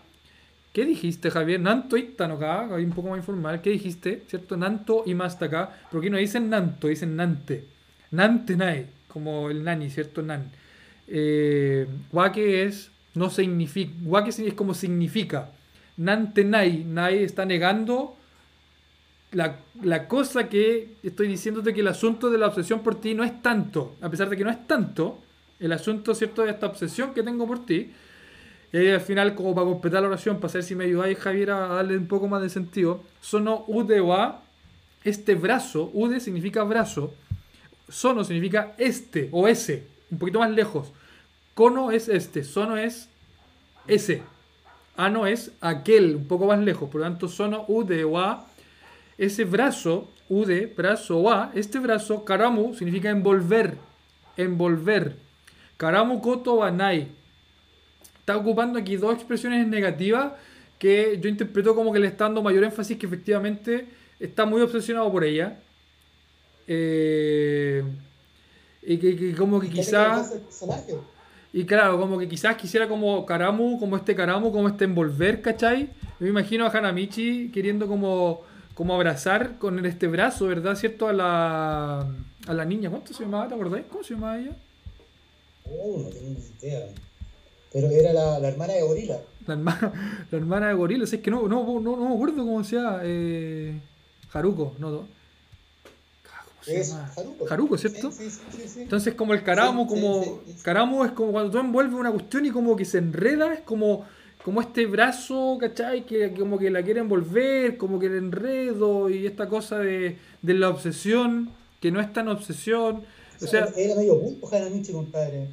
¿Qué dijiste, Javier? Nanto y acá. Un poco más informal. ¿Qué dijiste? ¿Cierto? Nanto y acá. Porque no dicen Nanto, dicen Nante. Nante nai. Como el nani, ¿cierto? Nan. Eh, es. No significa. Wake es como significa. Nante nai. Nai está negando la, la cosa que estoy diciéndote que el asunto de la obsesión por ti no es tanto, a pesar de que no es tanto, el asunto cierto de esta obsesión que tengo por ti, y ahí al final como para completar la oración, para ver si me ayudáis Javier a darle un poco más de sentido, sono ude wa, este brazo, ude significa brazo, sono significa este o ese, un poquito más lejos, cono es este, sono es ese, ano es aquel, un poco más lejos, por lo tanto sono ude wa, ese brazo, ude, brazo wa, este brazo, karamu, significa envolver, envolver. Karamu koto wa nai. Está ocupando aquí dos expresiones negativas que yo interpreto como que le está dando mayor énfasis que efectivamente está muy obsesionado por ella. Eh, y que, que como que ¿Qué te quizás... Y claro, como que quizás quisiera como Karamu, como este Karamu, como este envolver, ¿cachai? Me imagino a Hanamichi queriendo como, como abrazar con este brazo, ¿verdad? ¿Cierto? A la, a la niña. ¿Cuánto se llamaba? ¿Te acordáis? ¿Cómo se llamaba ella? Oh, no tengo ni idea. Pero era la, la hermana de Gorila. La hermana, la hermana de Gorila. Es que no, no, no, no me acuerdo cómo se llama. Eh, Haruko, no. ¿Cómo se Es llama? Haruko. Haruko, ¿cierto? Sí, sí, sí, sí. Entonces como el caramo, Sí, como sí, caramo es como cuando tú envuelves una cuestión y como que se enreda, es como, como este brazo, ¿cachai? Que, que como que la quiere envolver, como que el enredo y esta cosa de, de la obsesión, que no es tan obsesión. O sea, era medio punto Hanamichi, compadre.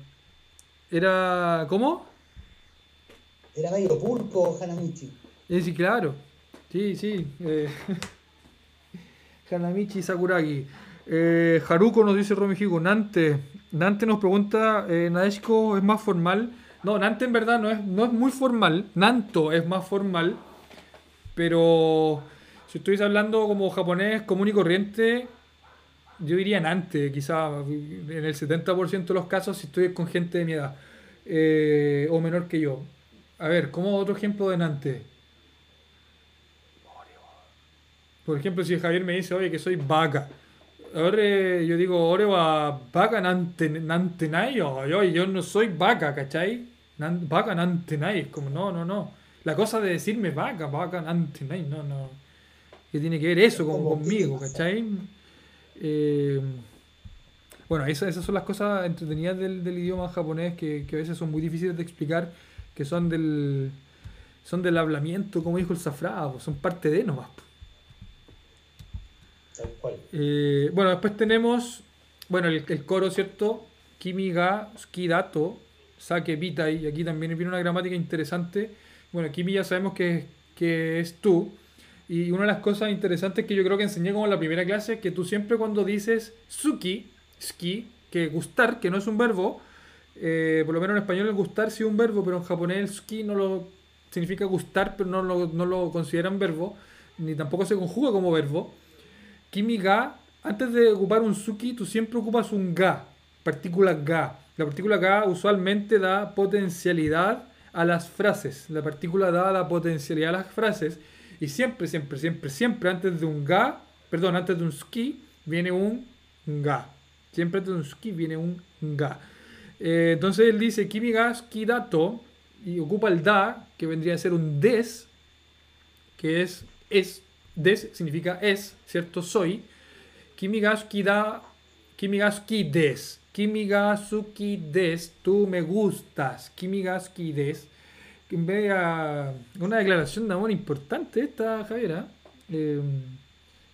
Era... ¿Cómo? Era medio pulpo Hanamichi. Eh, sí, claro. Sí, sí. eh, Hanamichi Sakuragi. Eh, Haruko nos dice Romijigo. Nante. Nante nos pregunta, eh, ¿Nadeshiko es más formal? No, Nante en verdad no es, no es muy formal. Nanto es más formal. Pero si estuviese hablando como japonés común y corriente, yo diría Nante, quizá en el 70% de los casos si estoy con gente de mi edad. eh, o menor que yo. A ver, ¿cómo otro ejemplo de Nante? Por ejemplo, si Javier me dice, oye, que soy vaca. Ahora eh, yo digo, ore va vaca nante, nante yo, yo, yo no soy vaca, ¿cachai? Nan- vaca nante es como, no, no, no. La cosa de decirme vaca, vaca nante no, no. ¿Qué tiene que ver eso con, conmigo, cachai? Eh, bueno, esas, esas son las cosas entretenidas del, del idioma japonés que, que a veces son muy difíciles de explicar, que son del, son del hablamiento, como dijo el Zafra, pues, son parte de nomás. Tal cual. Eh, bueno, después tenemos, bueno, el, el coro, ¿cierto? Kimi ga Skidato, Sake Bitai, y aquí también viene una gramática interesante. Bueno, Kimi ya sabemos que, que es tú, y una de las cosas interesantes que yo creo que enseñé como en la primera clase que tú siempre cuando dices suki, ski, que gustar, que no es un verbo, eh, por lo menos en español el gustar sí es un verbo, pero en japonés el no lo significa gustar, pero no lo, no lo consideran verbo, ni tampoco se conjuga como verbo. Kimi ga, antes de ocupar un suki, tú siempre ocupas un ga, partícula ga. La partícula ga usualmente da potencialidad a las frases. La partícula da la potencialidad a las frases. Y siempre, siempre, siempre, siempre antes de un ga, perdón, antes de un suki, viene un ga. Siempre antes de un suki viene un ga. Eh, entonces él dice kimi ga suki dato y ocupa el da, que vendría a ser un des, que es, es, des significa es, ¿cierto? Soy. Kimigasuki da, Kimigasuki des, Kimigasuki des, tú me gustas, Kimigasuki des. Que en vez a una declaración de amor importante esta, Javiera. Eh,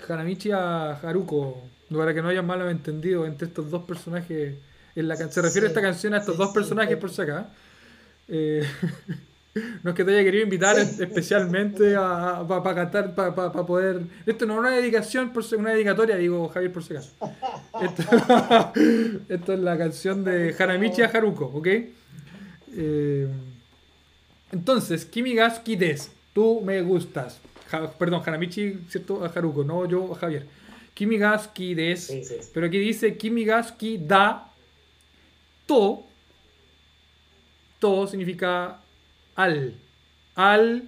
Hanamichi a Haruko, para que no haya malos entendido entre estos dos personajes. En la, can- se refiere esta canción a estos Sí, dos sí, personajes sí. por si acá. Eh, no es que te haya querido invitar Sí. especialmente para cantar, para poder... Esto no es una dedicación, por una dedicatoria, digo Javier por si acaso. Esto, esto es la canción de Hanamichi a Haruko, ¿ok? Eh, entonces, Kimi ga suki desu, tú me gustas. Ja- perdón, Hanamichi, ¿cierto? A Haruko, no yo a Javier. Kimi ga suki desu. Sí, sí, sí. Pero aquí dice Kimi ga suki da to. To significa al. Al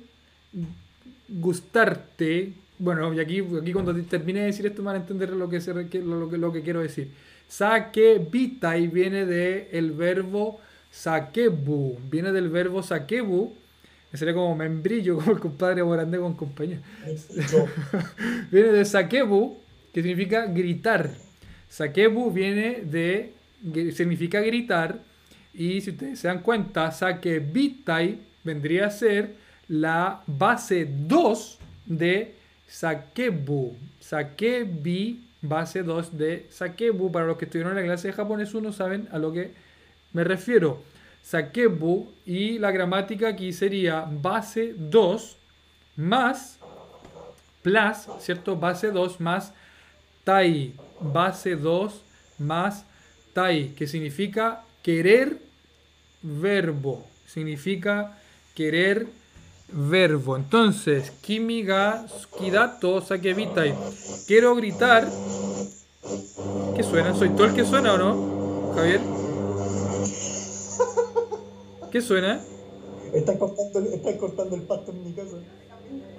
gustarte. Bueno, y aquí, aquí cuando termine de decir esto van a entender lo que, se, lo, que, lo que quiero decir. Sake bitai viene del el verbo sakebu. Viene del verbo sakebu. Que sería como membrillo, como el compadre Morandé con compañía. Viene de sakebu, que significa gritar. Sakebu viene de, significa gritar. Y si ustedes se dan cuenta, sakebitai vendría a ser la base 2 de sakebu. Sakebi, base 2 de sakebu. Para los que estuvieron en la clase de japonés 1 saben a lo que me refiero. Sakebu y la gramática aquí sería base 2 más plus, ¿cierto? Base 2 más tai. Base 2 más tai, que significa querer verbo. Significa querer verbo. Entonces, kimi ga skidato sakebitai. Quiero gritar. ¿Qué suena? ¿Soy todo el que suena o no? Javier. ¿Qué suena? están cortando, están cortando el pasto en mi casa.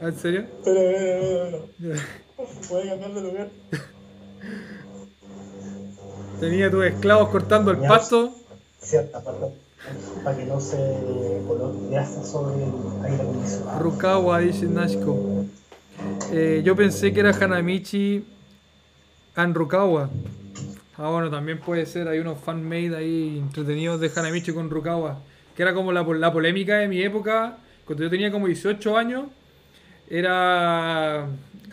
¿En serio? Pero, pero, pero, pero. Voy a cambiar de lugar. Tenía tus esclavos cortando el pasto. Cierta parte. Para que no se coloque grasa sobre el aire acondicionado. Rukawa dice Nashiko. Eh, yo pensé que era Hanamichi and Rukawa. Ah, bueno, también puede ser. Hay unos fanmade ahí entretenidos de Hanamichi con Rukawa. Que era como la, la polémica de mi época. Cuando yo tenía como 18 años. Era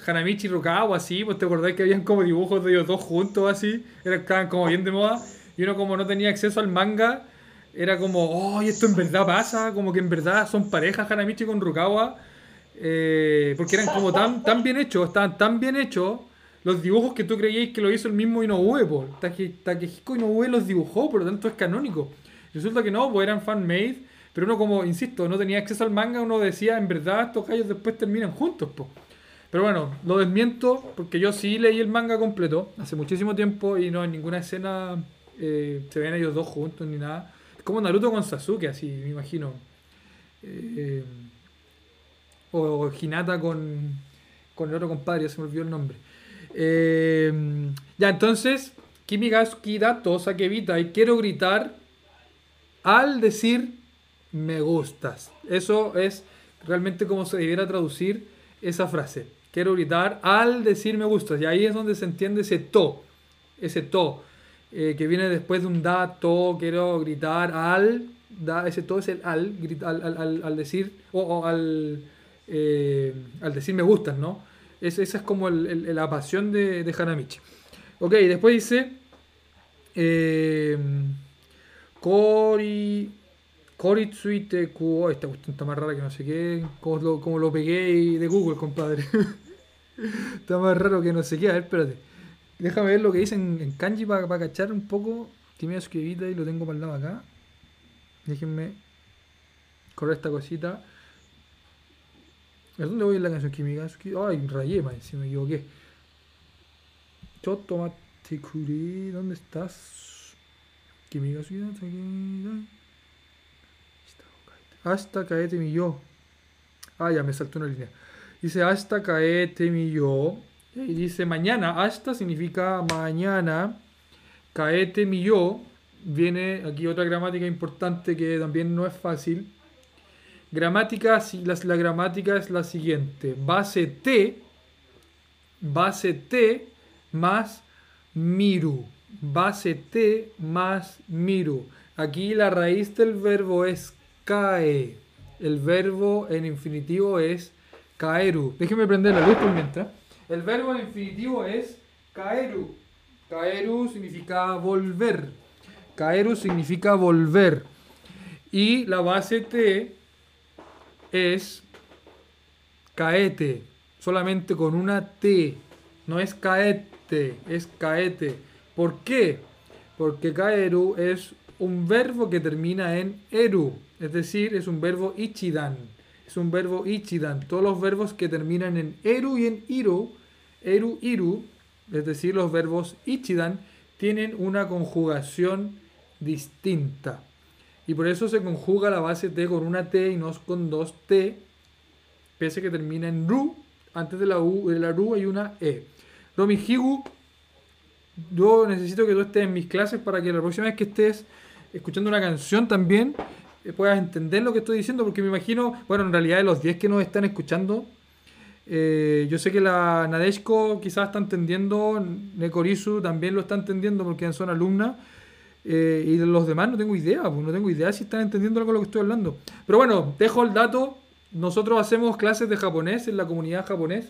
Hanamichi y Rukawa, así. Pues te acordás que habían como dibujos de ellos dos juntos, así. Estaban como bien de moda. Y uno, como no tenía acceso al manga, era como, oh, ¿y esto en verdad pasa, como que en verdad son parejas Hanamichi con Rukawa, eh, porque eran como tan, tan bien hechos, estaban tan bien hechos los dibujos que tú creíais que lo hizo el mismo Inoue, po. Take- Takehiko Inoue los dibujó, por lo tanto es canónico. Resulta que no, pues eran fan-made, pero uno como, insisto, no tenía acceso al manga, uno decía, en verdad estos gallos después terminan juntos, po. Pero bueno, lo desmiento porque yo sí leí el manga completo hace muchísimo tiempo y no en ninguna escena eh, se ven ellos dos juntos ni nada. Es como Naruto con Sasuke, así, me imagino. Eh, o Hinata con, con el otro compadre, ya se me olvidó el nombre. Eh, ya, entonces, Kimigasuki Dato Sakevita y quiero gritar al decir me gustas. Eso es realmente como se debiera traducir esa frase. Quiero gritar al decir me gustas. Y ahí es donde se entiende ese to. Ese to. eh, que viene después de un da, to, quiero gritar al. Da, ese to es el al, grita- al, al- al- decir. O, al, eh, al decir me gustas, ¿no? Es- esa es como la pasión de, de Hanamichi. Ok, después dice. Eh, Kori. Koritsuite Kuo. Esta cuestión está más rara que no sé qué. Como lo, como lo pegué de Google, compadre. está más raro que no sé qué. A ver, espérate. Déjame ver lo que dice en, kanji para cachar un poco. Timea Sukevita y lo tengo para el lado acá. Déjenme correr esta cosita. ¿A dónde voy en la canción Kimigasuki? Ay, rayé, man, si me equivoqué. Chotomate ¿dónde estás? Kimigasuki, Sakura. Hasta caete mi yo. Ah, ya me saltó una línea. Dice hasta caete mi yo. Y dice mañana. Hasta significa mañana. Caete mi yo. Viene aquí otra gramática importante que también no es fácil. Gramática, la, la gramática es la siguiente. Base T. Base T más miru. Base T más miru. Aquí la raíz del verbo es cae. El verbo en infinitivo es caeru. Déjeme prender la luz por mientras. El verbo en infinitivo es caeru. Caeru significa volver. Caeru significa volver. Y la base T es caete. Solamente con una T. No es caete, es caete. ¿Por qué? Porque caeru es un verbo que termina en eru. Es decir, es un verbo ichidan. Es un verbo ichidan. Todos los verbos que terminan en eru y en iru, eru, iru, es decir, los verbos ichidan, tienen una conjugación distinta. Y por eso se conjuga la base T con una T y no con dos T, pese que termina en ru. Antes de la U, de la ru hay una E. Romi Higu, yo necesito que tú estés en mis clases para que la próxima vez que estés escuchando una canción también eh, puedas entender lo que estoy diciendo, porque me imagino, bueno, en realidad de los 10 que nos están escuchando, eh, yo sé que la Nadeshko quizás está entendiendo, Nekorisu también lo está entendiendo porque son alumnas, eh, y de los demás no tengo idea, pues no tengo idea si están entendiendo algo de lo que estoy hablando. Pero bueno, dejo el dato, nosotros hacemos clases de japonés en la comunidad japonés,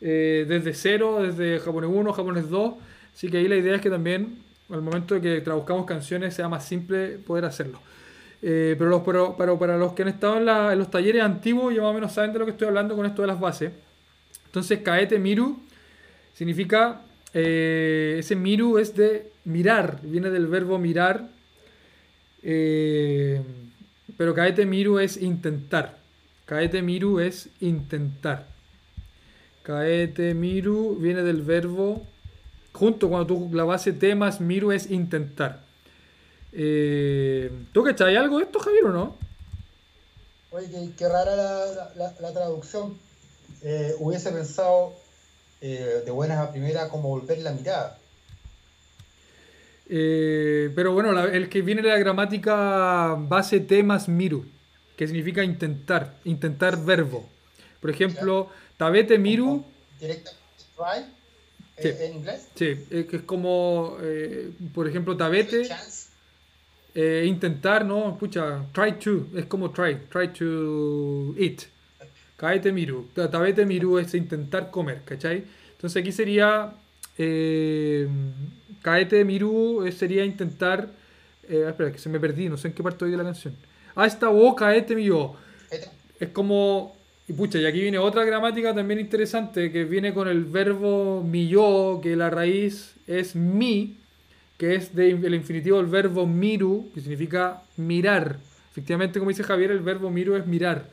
eh, desde cero, desde japonés 1, japonés 2, así que ahí la idea es que también al momento de que traduzcamos canciones sea más simple poder hacerlo. Eh, pero, los, pero, para los que han estado en, los talleres antiguos ya más o menos saben de lo que estoy hablando con esto de las bases. Entonces, kaete miru significa, eh, ese miru es de mirar, viene del verbo mirar, eh, pero kaete miru es intentar. Kaete miru es intentar. Kaete miru viene del verbo, junto cuando tú la base T más miru es intentar. Eh, ¿Tú cachai algo de esto, Javier, o no? Oye, qué, qué rara la, la- traducción. Eh, hubiese pensado eh, de buenas a primeras como volver la mirada. Eh, pero bueno, la- el que viene de la gramática base T más miru, que significa intentar, intentar verbo. Por ejemplo, tabete miru, Directamente try Sí. en inglés. sí, eh, que es como, eh, por ejemplo, tabete, eh, intentar, ¿no? Escucha, try to, es como try, try to eat. Kaete miru, Ta- tabete miru es intentar comer, ¿cachai? Entonces aquí sería, eh, kaete miru eh, sería intentar Eh, espera, que se me perdí, no sé en qué parte oí de la canción. Ah, esta boca, este mi yo. Este- Es como. Y pucha, y aquí viene otra gramática también interesante que viene con el verbo mi yo, que la raíz es mi, que es del infinitivo del verbo miru, que significa mirar. Efectivamente, como dice Javier, el verbo miru es mirar.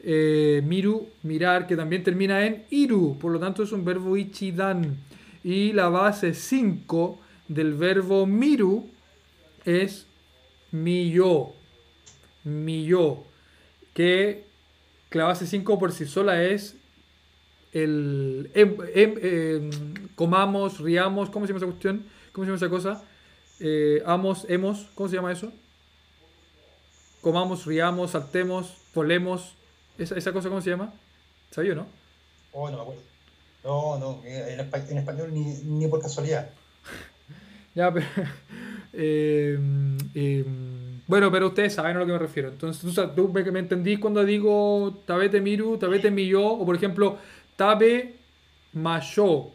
Eh, miru, mirar, que también termina en iru, por lo tanto es un verbo ichidan. Y la base 5 del verbo miru es mi yo. Mi yo. Que la base 5 por sí sola es el em- em- em, comamos, riamos, ¿cómo se llama esa cuestión? ¿Cómo se llama esa cosa? Eh, amos, hemos, ¿cómo se llama eso? Comamos, riamos, saltemos, volemos, esa, esa cosa, ¿cómo se llama? ¿Sabía o no? Oh, no me acuerdo. No, no, en, espa- en español ni, ni por casualidad. Ya, pero. bueno, pero ustedes saben a lo que me refiero. Entonces, tú, me, me entendís cuando digo tabete miru, tabete mi yo, o por ejemplo, tabe mayo.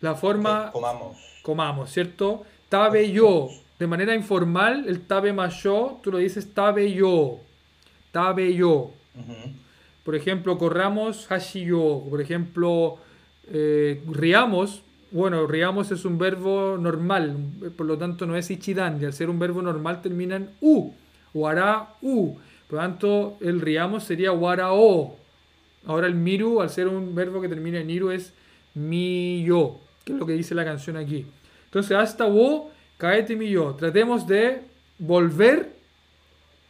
La forma Sí, comamos. comamos, ¿cierto? Tabe yo. De manera informal, el tabe mayo, tú lo dices tabe yo. Tabe yo. Por ejemplo, corramos hashiyo. Por ejemplo, eh, riamos. Bueno, riamos es un verbo normal, por lo tanto no es ichidan. Y al ser un verbo normal termina en u. Wara u. Por lo tanto, el riamos sería wara o. Ahora el miru, al ser un verbo que termina en iru, es mi yo, que es lo que dice la canción aquí. Entonces, hasta wo, caete mi yo. Tratemos de volver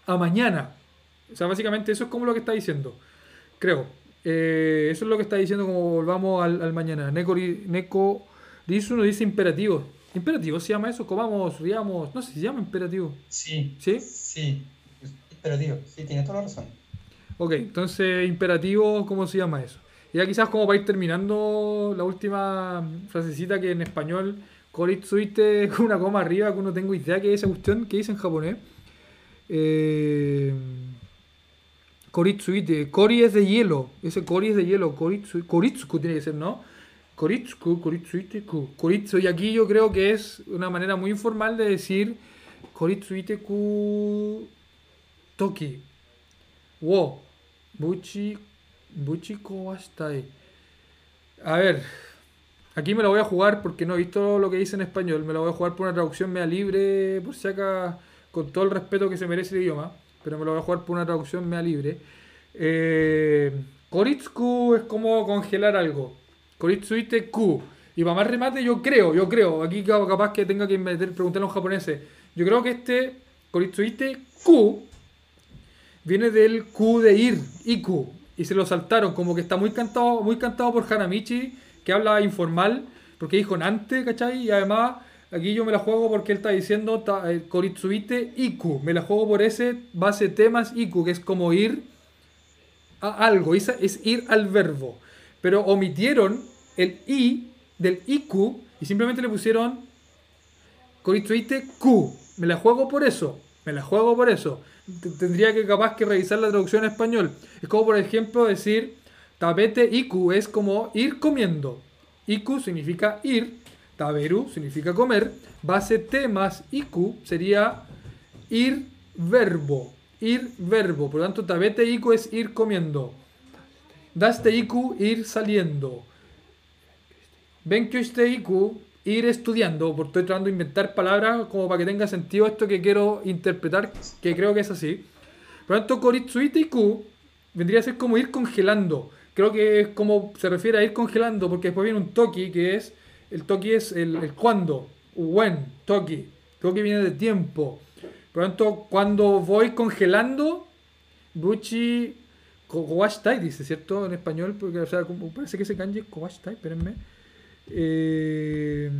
a mañana. O sea, básicamente eso es como lo que está diciendo. Creo. Eh, eso es lo que está diciendo como volvamos al, mañana. Neko, Neko Rizu nos dice imperativo. ¿Imperativo se llama eso? Comamos, riamos. No sé, se llama imperativo. Sí. ¿Sí? Sí. Pero tío, sí, tienes toda la razón. Ok, entonces imperativo, ¿cómo se llama eso? Ya quizás como para ir terminando la última frasecita que en español, Koritsuite con una coma arriba, que no tengo idea que es esa cuestión que dice en japonés. Eh, Koritsuite, Kori es de hielo, ese Kori es de hielo, Koritsu, Koritsuku tiene que ser, ¿no? Koritsuku, Koritsuite, ku. Koritsu, y aquí yo creo que es una manera muy informal de decir Koritsuite ku Toki. Wo. Buchi. Buchi Kowastai. A ver. Aquí me la voy a jugar porque no he visto lo que dice en español. Me la voy a jugar por una traducción media libre, por si acá, con todo el respeto que se merece el idioma. Pero me lo voy a jugar por una traducción media libre. Eh, Koritsuku es como congelar algo. Koritsuite ku. Y para más remate, yo creo, yo creo, aquí ca- capaz que tenga que meter, preguntarle a un japonés. Yo creo que este Koritsuite ku viene del Q de ir, Iku, y se lo saltaron, como que está muy cantado, muy cantado por Hanamichi, que habla informal, porque dijo Nante, ¿cachai? Y además, aquí yo me la juego porque él está diciendo eh, Koritsuite Iku, me la juego por ese base temas Iku, que es como ir a algo, es ir al verbo. Pero omitieron el I del Iku y simplemente le pusieron Koritsuite Q. Me la juego por eso. Me la juego por eso. Tendría que capaz que revisar la traducción en español. Es como por ejemplo decir Tabete Iku es como ir comiendo. Iku significa ir. Taberu significa comer. Base T más Iku sería ir verbo. Ir verbo. Por lo tanto, Tabete Iku es ir comiendo. Daste Iku ir saliendo. Benkyo Iku, ir estudiando, porque estoy tratando de inventar palabras como para que tenga sentido esto que quiero interpretar, que creo que es así. Por lo tanto, Koritsuite Iku vendría a ser como ir congelando. Creo que es como se refiere a ir congelando, porque después viene un Toki, que es, el Toki es el, el cuándo, when, Toki. Toki viene de tiempo. Por lo tanto, cuando voy congelando, Buchi Kowashtai dice, ¿cierto? En español, porque parece que ese kanji es Kowashtai, espérenme. Eh,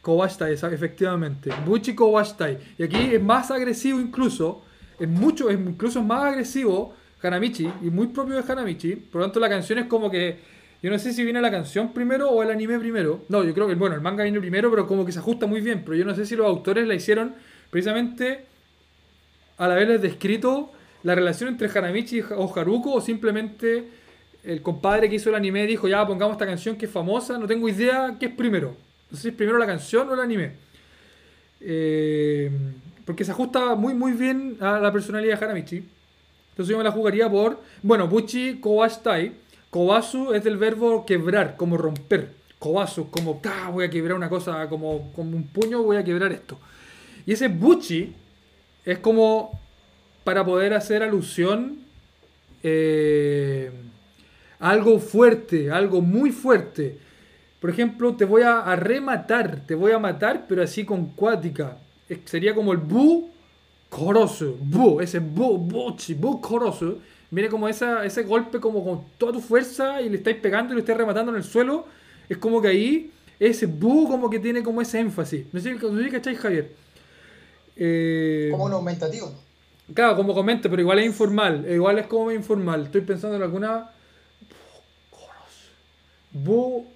Kowashtai, efectivamente. Buchi Kowashtai. Y aquí es más agresivo incluso, es mucho, es incluso más agresivo Hanamichi, y muy propio de Hanamichi. Por lo tanto, la canción es como que, yo no sé si viene la canción primero o el anime primero. No, yo creo que, bueno, el manga viene primero, pero como que se ajusta muy bien. Pero yo no sé si los autores la hicieron precisamente al haberles descrito la relación entre Hanamichi o Haruko o simplemente el compadre que hizo el anime dijo ya pongamos esta canción que es famosa, no tengo idea qué es primero. No sé si es primero la canción o el anime. Eh, porque se ajusta muy muy bien a la personalidad de Haramichi. Entonces yo me la jugaría por, bueno, Buchi Kowashtai. Kobasu es del verbo quebrar, como romper. Kobasu, como, "Ta, voy a quebrar una cosa, como, como un puño voy a quebrar esto. Y ese Buchi es como para poder hacer alusión eh, a algo fuerte, algo muy fuerte. Por ejemplo, te voy a, rematar, te voy a matar, pero así con cuática. Sería como el bu korosu, bu, ese bu, buchi, bu korosu. Viene como esa, ese golpe como con toda tu fuerza y le estáis pegando y lo estáis rematando en el suelo. Es como que ahí, ese bu como que tiene como ese énfasis. No sé, cacháis, Javier. Eh, Como un aumentativo. Claro, como comento, pero igual es informal. Igual es como informal. Estoy pensando en alguna. Bu.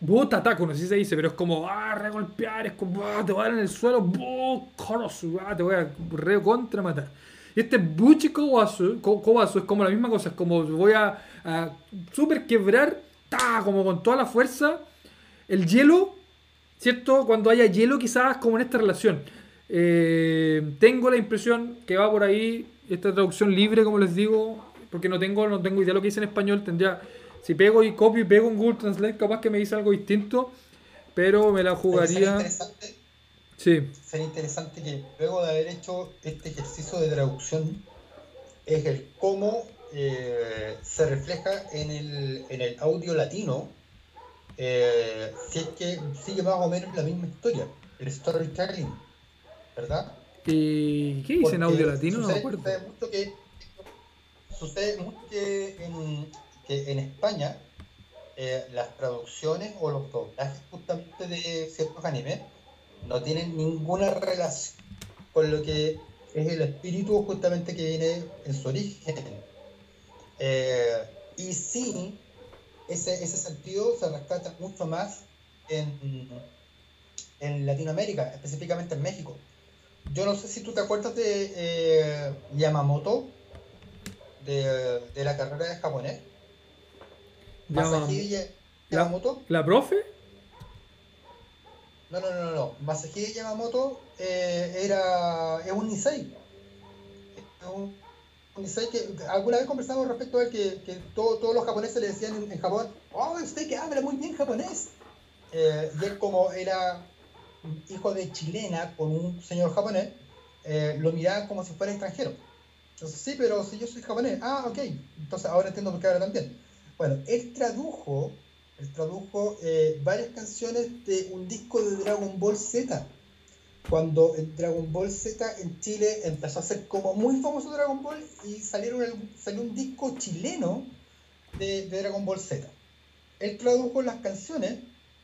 Bu tataku, no sé si se dice, pero es como. Ah, regolpear, es como. ah, te voy a dar en el suelo. Bu korosu, ah, te voy a re contra matar. Y este buchi es como la misma cosa. Es como voy a, a super quebrar. Ta, como con toda la fuerza. El hielo ¿cierto? Cuando haya hielo, quizás como en esta relación. Eh, tengo la impresión que va por ahí esta traducción libre, como les digo, porque no tengo, no tengo idea de lo que dice en español. Tendría, si pego y copio y pego en Google Translate, capaz que me dice algo distinto, pero me la Sería jugaría. interesante, Sí, sería interesante que luego de haber hecho este ejercicio de traducción es el cómo eh, se refleja en el, en el audio latino eh, si es que sigue más o menos la misma historia, el storytelling, ¿verdad? ¿Y qué dice en Porque audio latino? No me sucede- acuerdo. Sucede mucho que, sucede mucho que en, que en España eh, las traducciones o los doblajes justamente de ciertos animes no tienen ninguna relación con lo que es el espíritu justamente que viene en su origen. Eh, y sí, ese, ese sentido se rescata mucho más en, en Latinoamérica, específicamente en México. Yo no sé si tú te acuerdas de eh, Yamamoto, de, de la carrera de japonés. La- Yamamoto. ¿La profe? No, no, no, no, no. Masahiro Yamamoto eh, era, es un Nisei. Es un, un Nisei que alguna vez conversamos respecto a él que, que todo- todos los japoneses le decían en, en Japón, oh, usted que habla muy bien japonés. Eh, y él como era hijo de chilena con un señor japonés, eh, lo miraban como si fuera extranjero. Entonces, sí, pero si yo soy japonés, ah, ok, entonces ahora entiendo por qué habla tan bien. Bueno, él tradujo, él tradujo eh, varias canciones de un disco de Dragon Ball Z. Cuando Dragon Ball Z en Chile empezó a ser como muy famoso Dragon Ball y salieron salió un disco chileno de, de Dragon Ball Z. Él tradujo las canciones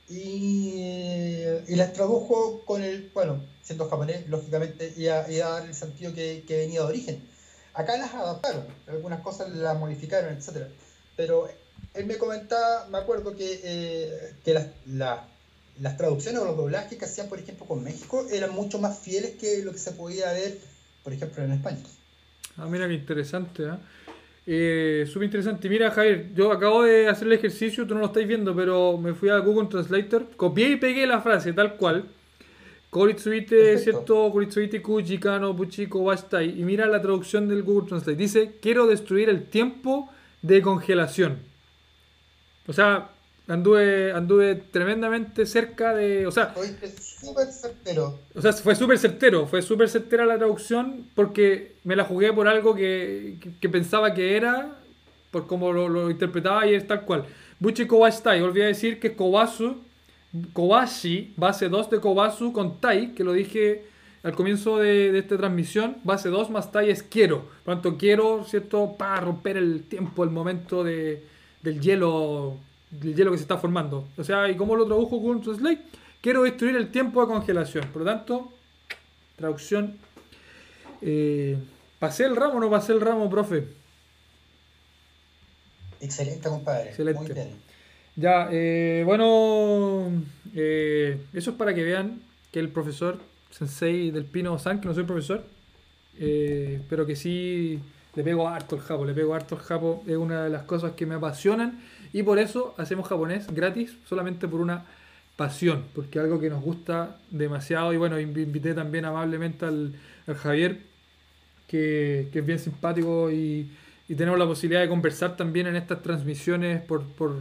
y, y las tradujo con el, bueno, siendo japonés, lógicamente iba, iba a dar el sentido que, que venía de origen. Acá las adaptaron, algunas cosas las modificaron, etcétera. Pero él me comentaba, me acuerdo que, eh, que las, la- las traducciones o los doblajes que hacían, por ejemplo, con México eran mucho más fieles que lo que se podía ver, por ejemplo, en España. Ah, mira qué interesante, ¿ah? Eh, Súper interesante. Mira, Javier, yo acabo de hacer el ejercicio, tú no lo estáis viendo, pero me fui a Google Translator, copié y pegué la frase tal cual. Koritsuite. ¿cierto? Koritsuite Kuji Kano Buchiko Washtai. Y mira la traducción del Google Translate. Dice, quiero destruir el tiempo de congelación. O sea, anduve, anduve tremendamente cerca de... O sea, súper certero. o sea, fue súper certero, fue súper certera la traducción porque me la jugué por algo que, que- que pensaba que era, por cómo lo, lo interpretaba y es tal cual. Buchi Kowastai, olvidé decir que Kobasu, Kobashi, base 2 de Kobasu con Tai, que lo dije al comienzo de, de esta transmisión, base 2 más Tai es quiero. Por lo tanto, quiero, ¿cierto? Para romper el tiempo, el momento de, del hielo del hielo que se está formando. O sea, ¿y cómo lo tradujo Google Translate? Quiero destruir el tiempo de congelación. Por lo tanto, traducción. Eh, ¿Pasé el ramo o no pasé el ramo, profe? Excelente, compadre. Excelente. Muy bien. Ya, eh, bueno, eh, eso es para que vean que el profesor Sensei del Pino San, que no soy profesor, eh, pero que sí le pego harto el japo, le pego harto el japo, es una de las cosas que me apasionan y por eso hacemos japonés gratis, solamente por una pasión, porque es algo que nos gusta demasiado. Y bueno, inv- invité también amablemente al, al Javier, que, que es bien simpático y, y tenemos la posibilidad de conversar también en estas transmisiones por, por,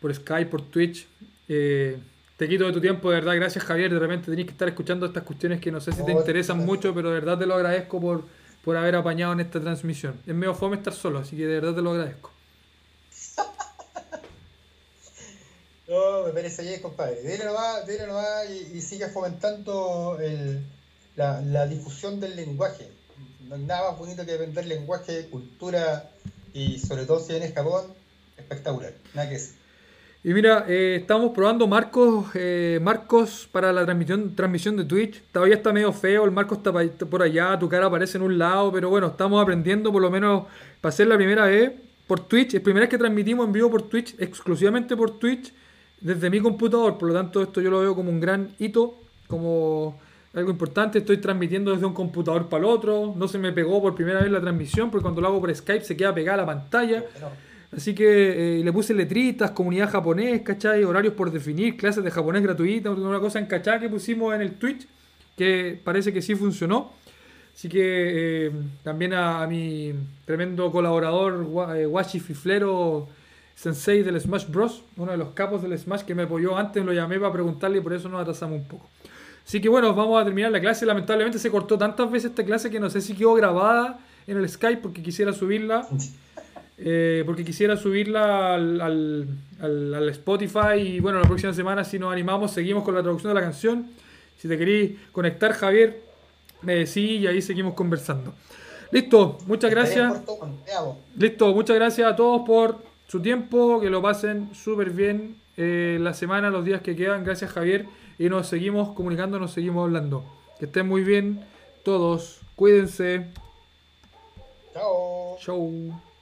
por Skype, por Twitch. Eh, te quito de tu tiempo, de verdad, gracias Javier. De repente tenés que estar escuchando estas cuestiones que no sé si te No, interesan mucho, pero de verdad te lo agradezco por, por haber apañado en esta transmisión. Es medio fome estar solo, así que de verdad te lo agradezco. No, me parece bien, compadre. Dile nomás, dile nomás y, y fomentando el- la, la difusión del lenguaje. No hay nada más bonito que vender lenguaje, cultura y sobre todo si vienes Japón, espectacular. Nada que decir. Y mira, eh, estamos probando marcos, eh, marcos para la transmisión, transmisión de Twitch. Todavía está medio feo, el marco está por allá, tu cara aparece en un lado, pero bueno, estamos aprendiendo por lo menos para ser la primera vez por Twitch. Es primera vez que transmitimos en vivo por Twitch, exclusivamente por Twitch, desde mi computador. Por lo tanto, esto yo lo veo como un gran hito, como algo importante. Estoy transmitiendo desde un computador para el otro. No se me pegó por primera vez la transmisión, porque cuando lo hago por Skype se queda pegada la pantalla. Así que eh, le puse letritas, comunidad japonés, ¿cachai? Horarios por definir, clases de japonés gratuitas, una cosa en cachá que pusimos en el Twitch, que parece que sí funcionó. Así que eh, también a, a mi tremendo colaborador, Wa- eh, Washi Fiflero, sensei del Smash Bros., uno de los capos del Smash que me apoyó antes, lo llamé para preguntarle y por eso nos atrasamos un poco. Así que bueno, vamos a terminar la clase. Lamentablemente se cortó tantas veces esta clase que no sé si quedó grabada en el Skype porque quisiera subirla. Eh, porque quisiera subirla al, al- al- al Spotify y bueno, la próxima semana si nos animamos seguimos con la traducción de la canción. Si te queréis conectar, Javier, me decís y ahí seguimos conversando. Listo, muchas gracias. Listo, muchas gracias a todos por su tiempo, que lo pasen súper bien eh, la semana, los días que quedan. Gracias Javier y nos seguimos comunicando, nos seguimos hablando. Que estén muy bien todos, cuídense. Chao. Chau.